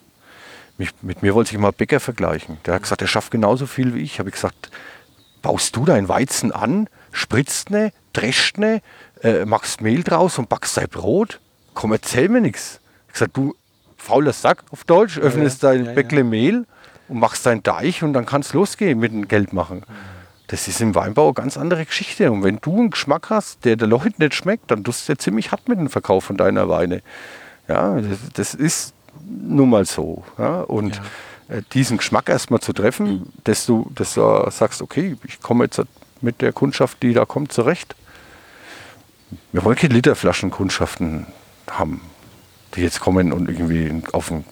Mich, mit mir wollte sich mal Bäcker vergleichen. Der hat gesagt, er schafft genauso viel wie ich. Habe ich gesagt, baust du dein Weizen an, spritzt ne, drescht ne, äh, machst Mehl draus und backst dein Brot? Komm, erzähl mir nichts gesagt, du fauler Sack auf Deutsch, öffnest ja, dein ja, Bäckle Mehl und machst deinen Deich und dann kann es losgehen mit dem Geld machen. Das ist im Weinbau eine ganz andere Geschichte. Und wenn du einen Geschmack hast, der der Leute nicht schmeckt, dann tust du ja ziemlich hart mit dem Verkauf von deiner Weine. Ja, das, das ist nun mal so. Ja? Und ja. Äh, diesen Geschmack erstmal zu treffen, dass du, dass du sagst, okay, ich komme jetzt mit der Kundschaft, die da kommt, zurecht. Wir wollen keine Literflaschenkundschaften haben die jetzt kommen und irgendwie auf, ein,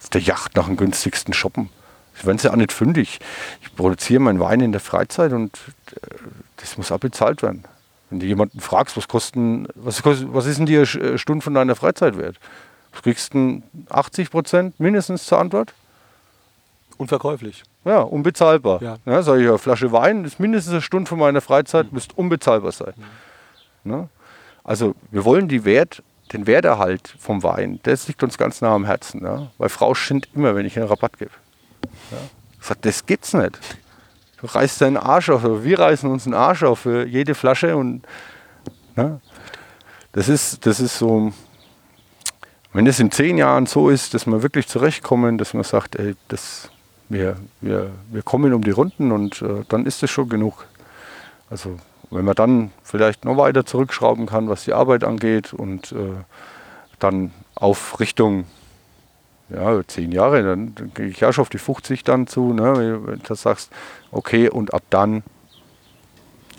auf der Yacht nach dem günstigsten shoppen. Ich werden sie auch nicht fündig. Ich produziere meinen Wein in der Freizeit und äh, das muss auch bezahlt werden. Wenn du jemanden fragst, was kosten, was, was ist denn die äh, Stunde von deiner Freizeit wert? Du kriegst du 80 Prozent mindestens zur Antwort. Unverkäuflich. Ja, unbezahlbar. Ja. Ja, sag ich, eine Flasche Wein ist mindestens eine Stunde von meiner Freizeit, mhm. müsste unbezahlbar sein. Mhm. Ne? Also wir wollen die Wert den Werterhalt vom Wein, das liegt uns ganz nah am Herzen. Ja? Weil Frau schindt immer, wenn ich einen Rabatt gebe. Ja? Sagt, das gibt's nicht. reißt deinen Arsch auf. Wir reißen uns einen Arsch auf für jede Flasche und ne? das ist, das ist so, wenn es in zehn Jahren so ist, dass wir wirklich zurechtkommen, dass man sagt, ey, das, wir, wir, wir kommen um die Runden und äh, dann ist das schon genug. Also wenn man dann vielleicht noch weiter zurückschrauben kann, was die Arbeit angeht und äh, dann auf Richtung ja, zehn Jahre, dann, dann gehe ich ja schon auf die 50 dann zu, ne, wenn du sagst, okay, und ab dann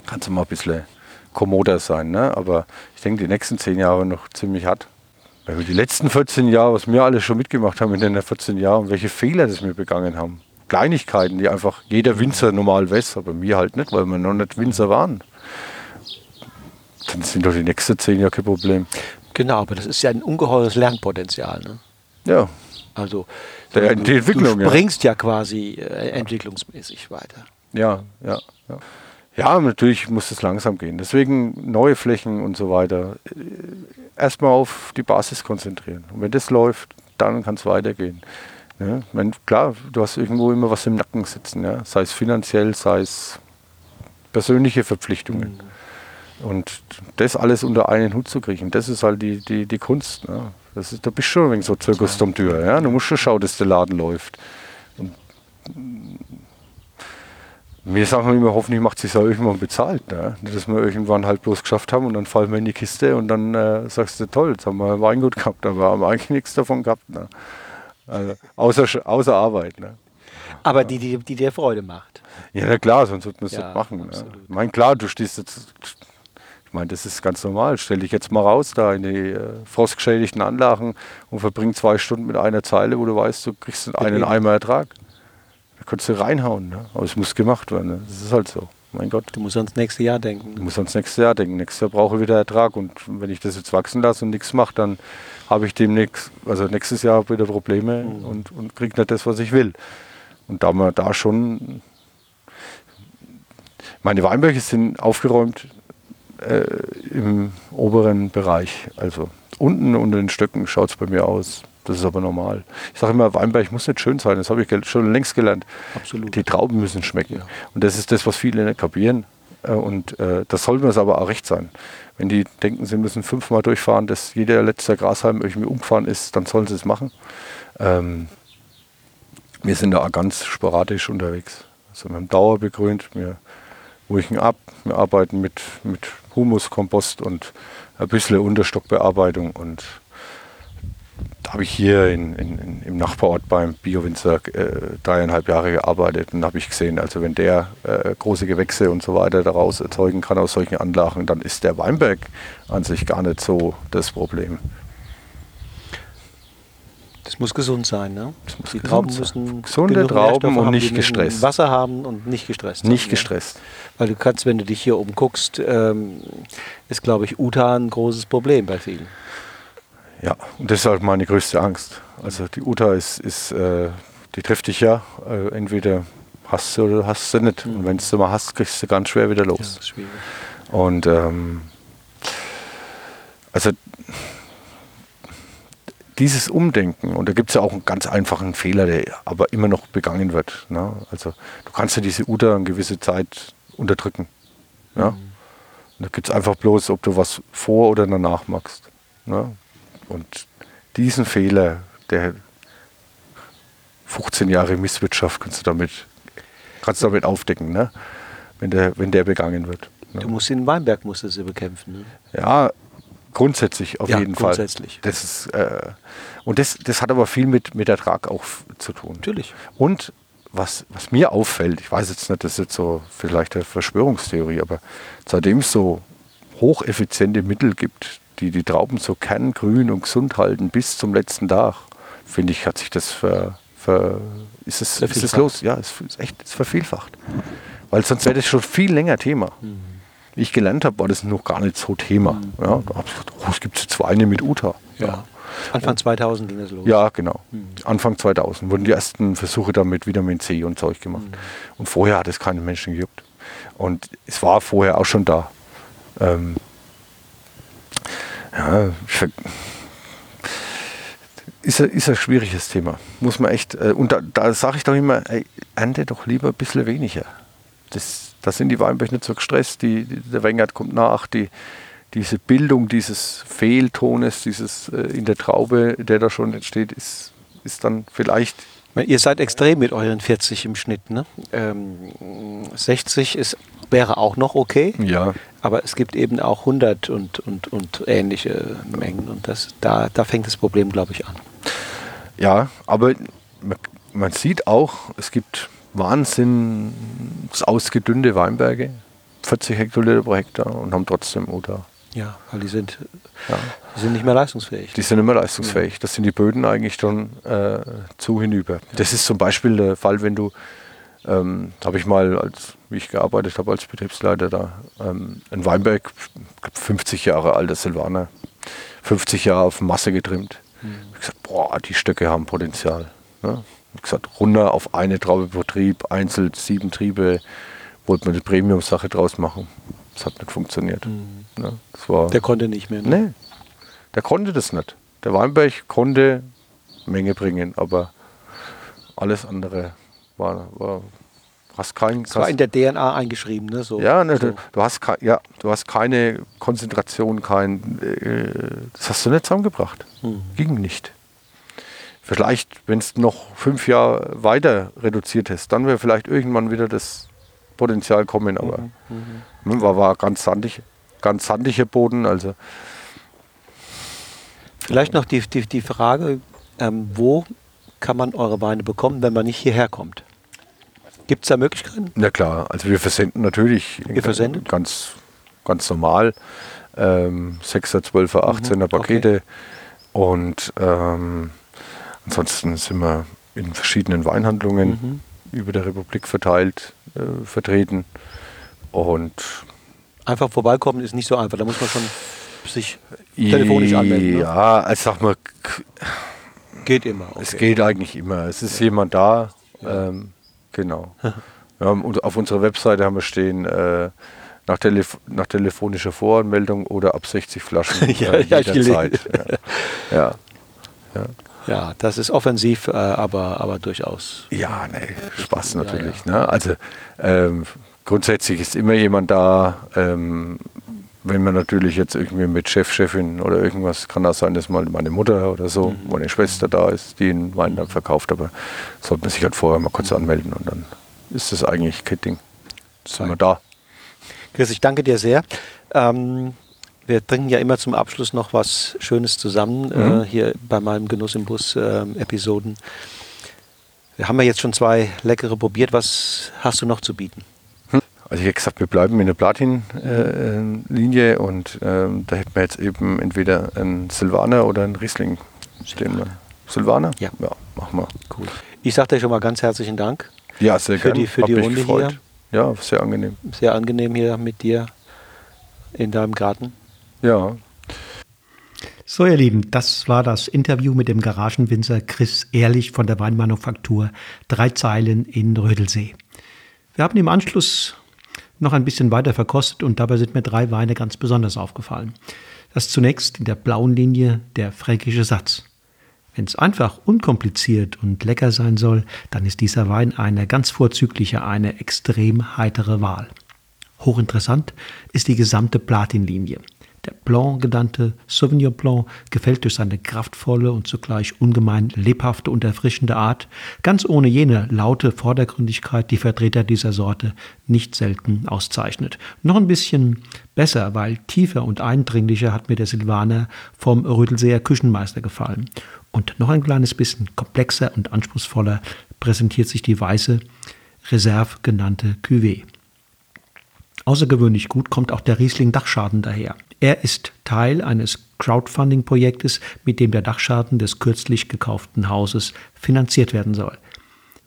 kannst du mal ein bisschen kommoder sein. Ne? Aber ich denke, die nächsten zehn Jahre noch ziemlich hart. Weil die letzten 14 Jahre, was wir alle schon mitgemacht haben in den 14 Jahren, welche Fehler das wir begangen haben. Kleinigkeiten, die einfach jeder Winzer normal weiß, aber wir halt nicht, weil wir noch nicht Winzer waren. Dann sind doch die nächsten zehn Jahre kein Problem. Genau, aber das ist ja ein ungeheures Lernpotenzial. Ne? Ja. Also Der, du, die Entwicklung, du ja. springst ja, quasi äh, entwicklungsmäßig weiter. Ja, ja, ja. Ja, natürlich muss es langsam gehen. Deswegen neue Flächen und so weiter. Äh, Erstmal auf die Basis konzentrieren. Und wenn das läuft, dann kann es weitergehen. Ja, wenn, klar, du hast irgendwo immer was im Nacken sitzen, ja? sei es finanziell, sei es persönliche Verpflichtungen. Und das alles unter einen Hut zu kriegen, das ist halt die, die, die Kunst. Ja? Das ist, da bist du schon wenig so Zirkus ja. Tür. Ja? Du musst schon schauen, dass der Laden läuft. Und wir sagen immer, hoffentlich macht sich auch irgendwann bezahlt. Ne? Dass wir irgendwann halt bloß geschafft haben und dann fallen wir in die Kiste und dann äh, sagst du, toll, jetzt haben wir Weingut gehabt, aber haben eigentlich nichts davon gehabt. Ne? Also, außer, außer Arbeit. Ne? Aber die, die, die dir Freude macht. Ja, na klar, sonst würde man es Ja, nicht machen. Ne? Ich meine, klar, du stehst jetzt, ich meine, das ist ganz normal. Stell dich jetzt mal raus da in die äh, frostgeschädigten Anlagen und verbring zwei Stunden mit einer Zeile, wo du weißt, du kriegst einen. Eimer Ertrag. Da kannst du reinhauen. Ne? Aber es muss gemacht werden. Ne? Das ist halt so. Mein Gott. Du musst ans nächste Jahr denken. Ich muss ans nächste Jahr denken. Nächstes Jahr brauche ich wieder Ertrag. Und wenn ich das jetzt wachsen lasse und nichts mache, dann habe ich demnächst, also nächstes Jahr wieder Probleme Mhm. und, und kriege nicht das, was ich will. Und da man da schon. Meine Weinberge sind aufgeräumt äh, im oberen Bereich. Also unten unter den Stöcken schaut es bei mir aus. Das ist aber normal. Ich sage immer, Weinberg muss nicht schön sein. Das habe ich schon längst gelernt. Absolut. Die Trauben müssen schmecken. Ja. Und das ist das, was viele nicht kapieren. Äh, Und äh, das soll mir aber auch recht sein. Wenn die denken, sie müssen fünfmal durchfahren, dass jeder letzte Grashalm irgendwie umgefahren ist, dann sollen sie es machen. Ähm, wir sind da auch ganz sporadisch unterwegs. Also wir haben Dauer begrünt, wir ruhigen ab, wir arbeiten mit, mit Humus, Kompost und ein bisschen Unterstockbearbeitung und da habe ich hier in, in, im Nachbarort beim Biowinzer äh, dreieinhalb Jahre gearbeitet und habe ich gesehen, also wenn der äh, große Gewächse und so weiter daraus erzeugen kann aus solchen Anlagen, dann ist der Weinberg an sich gar nicht so das Problem. Das muss gesund sein, ne? muss die Trauben sein. müssen Gesunde Trauben und haben, nicht gestresst. Wasser haben und nicht gestresst. Nicht sein, gestresst. Ja. Weil du kannst, wenn du dich hier oben guckst, ähm, ist, glaube ich, Uta ein großes Problem bei vielen. Ja, und das ist halt meine größte Angst. Also die Uta ist, ist äh, die trifft dich ja, äh, entweder hast du oder hast du nicht. Und wenn du mal hast, kriegst du ganz schwer wieder Ja, los. das ist schwierig. Und ähm, also dieses Umdenken, und da gibt es ja auch einen ganz einfachen Fehler, der aber immer noch begangen wird. Ne? Also du kannst ja diese Uter eine gewisse Zeit unterdrücken. Ja? Und da gibt es einfach bloß, ob du was vor oder danach machst. Ne? Und diesen Fehler, der 15 Jahre Misswirtschaft, kannst du damit, kannst du damit aufdecken, ne? wenn, der, wenn der begangen wird. Ne? Du musst den Weinberg musst du sie bekämpfen. Ne? Ja, grundsätzlich auf Ja, jeden Fall. grundsätzlich. Das ist, äh, und das, das hat aber viel mit, mit Ertrag auch zu tun. Natürlich. Und was, was mir auffällt, ich weiß jetzt nicht, das ist jetzt so vielleicht eine Verschwörungstheorie, aber seitdem es so hocheffiziente Mittel gibt, die die Trauben so kerngrün und gesund halten bis zum letzten Tag, finde ich, hat sich das ver, ver, ist es, ist es los? Ja, es ist echt es ist vervielfacht. Weil sonst wäre das schon viel länger Thema. Wie ich gelernt habe, war das noch gar nicht so Thema. Ja, da habe ich gesagt, oh, es gibt jetzt Weine mit Uta. Ja. Anfang 2000 ging das los. Ja, genau. Anfang 2000 wurden die ersten Versuche dann mit Vitamin C und Zeug gemacht. Und vorher hat es keinen Menschen gejuckt. Und es war vorher auch schon da. Ähm, ja, ist, ein- ist ein schwieriges Thema. Muss man echt. Äh, und da, da sage ich doch immer, ey, ernte doch lieber ein bisschen weniger. das, das sind die Weinberge nicht so gestresst, die, die, der Wengert kommt nach, die, diese Bildung dieses Fehltones, dieses äh, in der Traube, der da schon entsteht, ist, ist dann vielleicht. Ihr seid extrem mit euren 40 im Schnitt, ne? Ähm, 60 ist, wäre auch noch okay. Ja. Aber es gibt eben auch 100 und, und, und ähnliche Mengen. Und das, da, da fängt das Problem, glaube ich, an. Ja, aber man, man sieht auch, es gibt wahnsinns ausgedünnte Weinberge, 40 Hektoliter pro Hektar und haben trotzdem oder ja, weil die sind, ja. die sind nicht mehr leistungsfähig. Die sind nicht mehr leistungsfähig. Das sind die Böden eigentlich schon äh, zu hinüber. Ja. Das ist zum Beispiel der Fall, wenn du, ähm, habe ich mal, als wie ich gearbeitet habe als Betriebsleiter da, ähm, ein Weinberg, 50 Jahre alter Silvaner, 50 Jahre auf Masse getrimmt. Mhm. Ich gesagt, boah, die Stöcke haben Potenzial. Ne? Ich gesagt, runter auf eine Traube pro Trieb, einzeln sieben Triebe, wollte man eine Premium-Sache draus machen. Das hat nicht funktioniert. Mhm. Ja, war, der konnte nicht mehr. Ne? Nee, der konnte das nicht. Der Weinberg konnte Menge bringen, aber alles andere war, war hast kein. Das war in der DNA eingeschrieben, ne? So, ja, ne, so. Du, hast ja, du hast keine Konzentration, kein. Äh, das hast du nicht zusammengebracht. Mhm. Ging nicht. Vielleicht, wenn es noch fünf Jahre weiter reduziert ist, dann wäre vielleicht irgendwann wieder das Potenzial kommen, aber mhm. mhm. War, war ganz sandig, ganz sandiger Boden. Also. Vielleicht noch die, die, die Frage, ähm, wo kann man eure Weine bekommen, wenn man nicht hierher kommt? Gibt es da Möglichkeiten? Na klar, also wir versenden natürlich Ihr versendet? ganz, ganz normal. Ähm, 6er, 12er, 18er mhm, Pakete. Okay. Und ähm, ansonsten sind wir in verschiedenen Weinhandlungen mhm. über der Republik verteilt, äh, vertreten. Und einfach vorbeikommen ist nicht so einfach. Da muss man schon sich telefonisch anmelden. Ne? Ja, also sag mal. Geht immer. Okay. Es geht eigentlich immer. Es ist ja. jemand da. Ja. Ähm, genau. ja, auf unserer Webseite haben wir stehen, äh, nach, Telef nach, telefonischer Voranmeldung oder ab 60 Flaschen ja, äh, jederzeit. ja. Ja. ja. Das ist offensiv, äh, aber, aber durchaus. Ja, nee, Spaß natürlich. Ne? Also ähm, grundsätzlich ist immer jemand da. Ähm, wenn man natürlich jetzt irgendwie mit Chef, Chefin oder irgendwas, kann das sein, dass mal meine Mutter oder so, mhm. meine Schwester da ist, die den Wein dann verkauft, aber sollte man sich halt vorher mal kurz anmelden und dann ist das eigentlich Ketting. Sind wir da. Chris, ich danke dir sehr. Ähm, wir trinken ja immer zum Abschluss noch was Schönes zusammen, mhm. äh, hier bei meinem Genuss im Bus äh, Episoden. Wir haben ja jetzt schon zwei leckere probiert. Was hast du noch zu bieten? Also ich habe gesagt, wir bleiben in der Platin-Linie äh, und ähm, da hätten wir jetzt eben entweder einen Silvaner oder einen Riesling. Stehen. Silvaner? Ja. Ja, machen wir. Cool. Ich sage dir schon mal ganz herzlichen Dank. Ja, sehr für gerne. Die, für die Runde gefreut. hier. Ja, sehr angenehm. Sehr angenehm hier mit dir in deinem Garten. Ja. So, ihr Lieben, das war das Interview mit dem Garagenwinzer Chris Ehrlich von der Weinmanufaktur Drei Zeilen in Rödelsee. Wir haben im Anschluss noch ein bisschen weiter verkostet und dabei sind mir drei Weine ganz besonders aufgefallen. Das zunächst in der blauen Linie der fränkische Satz. Wenn es einfach unkompliziert und lecker sein soll, dann ist dieser Wein eine ganz vorzügliche, eine extrem heitere Wahl. Hochinteressant ist die gesamte Platinlinie. Der Blanc genannte Sauvignon Blanc gefällt durch seine kraftvolle und zugleich ungemein lebhafte und erfrischende Art, ganz ohne jene laute Vordergründigkeit, die Vertreter dieser Sorte nicht selten auszeichnet. Noch ein bisschen besser, weil tiefer und eindringlicher hat mir der Silvaner vom Rödelseer Küchenmeister gefallen. Und noch ein kleines bisschen komplexer und anspruchsvoller präsentiert sich die weiße Reserve genannte Cuvée. Außergewöhnlich gut kommt auch der Riesling Dachschaden daher. Er ist Teil eines Crowdfunding-Projektes, mit dem der Dachschaden des kürzlich gekauften Hauses finanziert werden soll.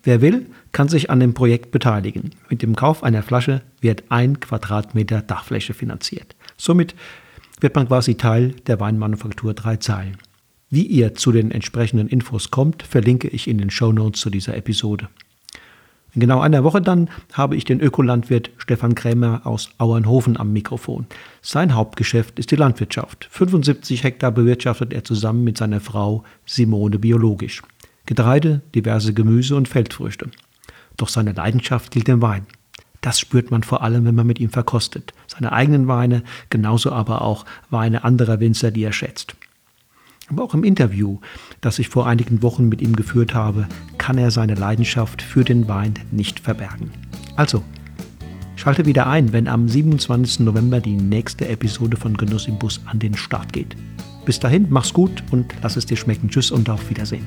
Wer will, kann sich an dem Projekt beteiligen. Mit dem Kauf einer Flasche wird ein Quadratmeter Dachfläche finanziert. Somit wird man quasi Teil der Weinmanufaktur drei Zeilen. Wie ihr zu den entsprechenden Infos kommt, verlinke ich in den Show Notes zu dieser Episode. In genau einer Woche dann habe ich den Ökolandwirt Stefan Krämer aus Auernhofen am Mikrofon. Sein Hauptgeschäft ist die Landwirtschaft. 75 Hektar bewirtschaftet er zusammen mit seiner Frau Simone biologisch. Getreide, diverse Gemüse und Feldfrüchte. Doch seine Leidenschaft gilt dem Wein. Das spürt man vor allem, wenn man mit ihm verkostet. Seine eigenen Weine, genauso aber auch Weine anderer Winzer, die er schätzt. Aber auch im Interview, das ich vor einigen Wochen mit ihm geführt habe, kann er seine Leidenschaft für den Wein nicht verbergen. Also, schalte wieder ein, wenn am 27. November die nächste Episode von Genuss im Bus an den Start geht. Bis dahin, mach's gut und lass es dir schmecken. Tschüss und auf Wiedersehen.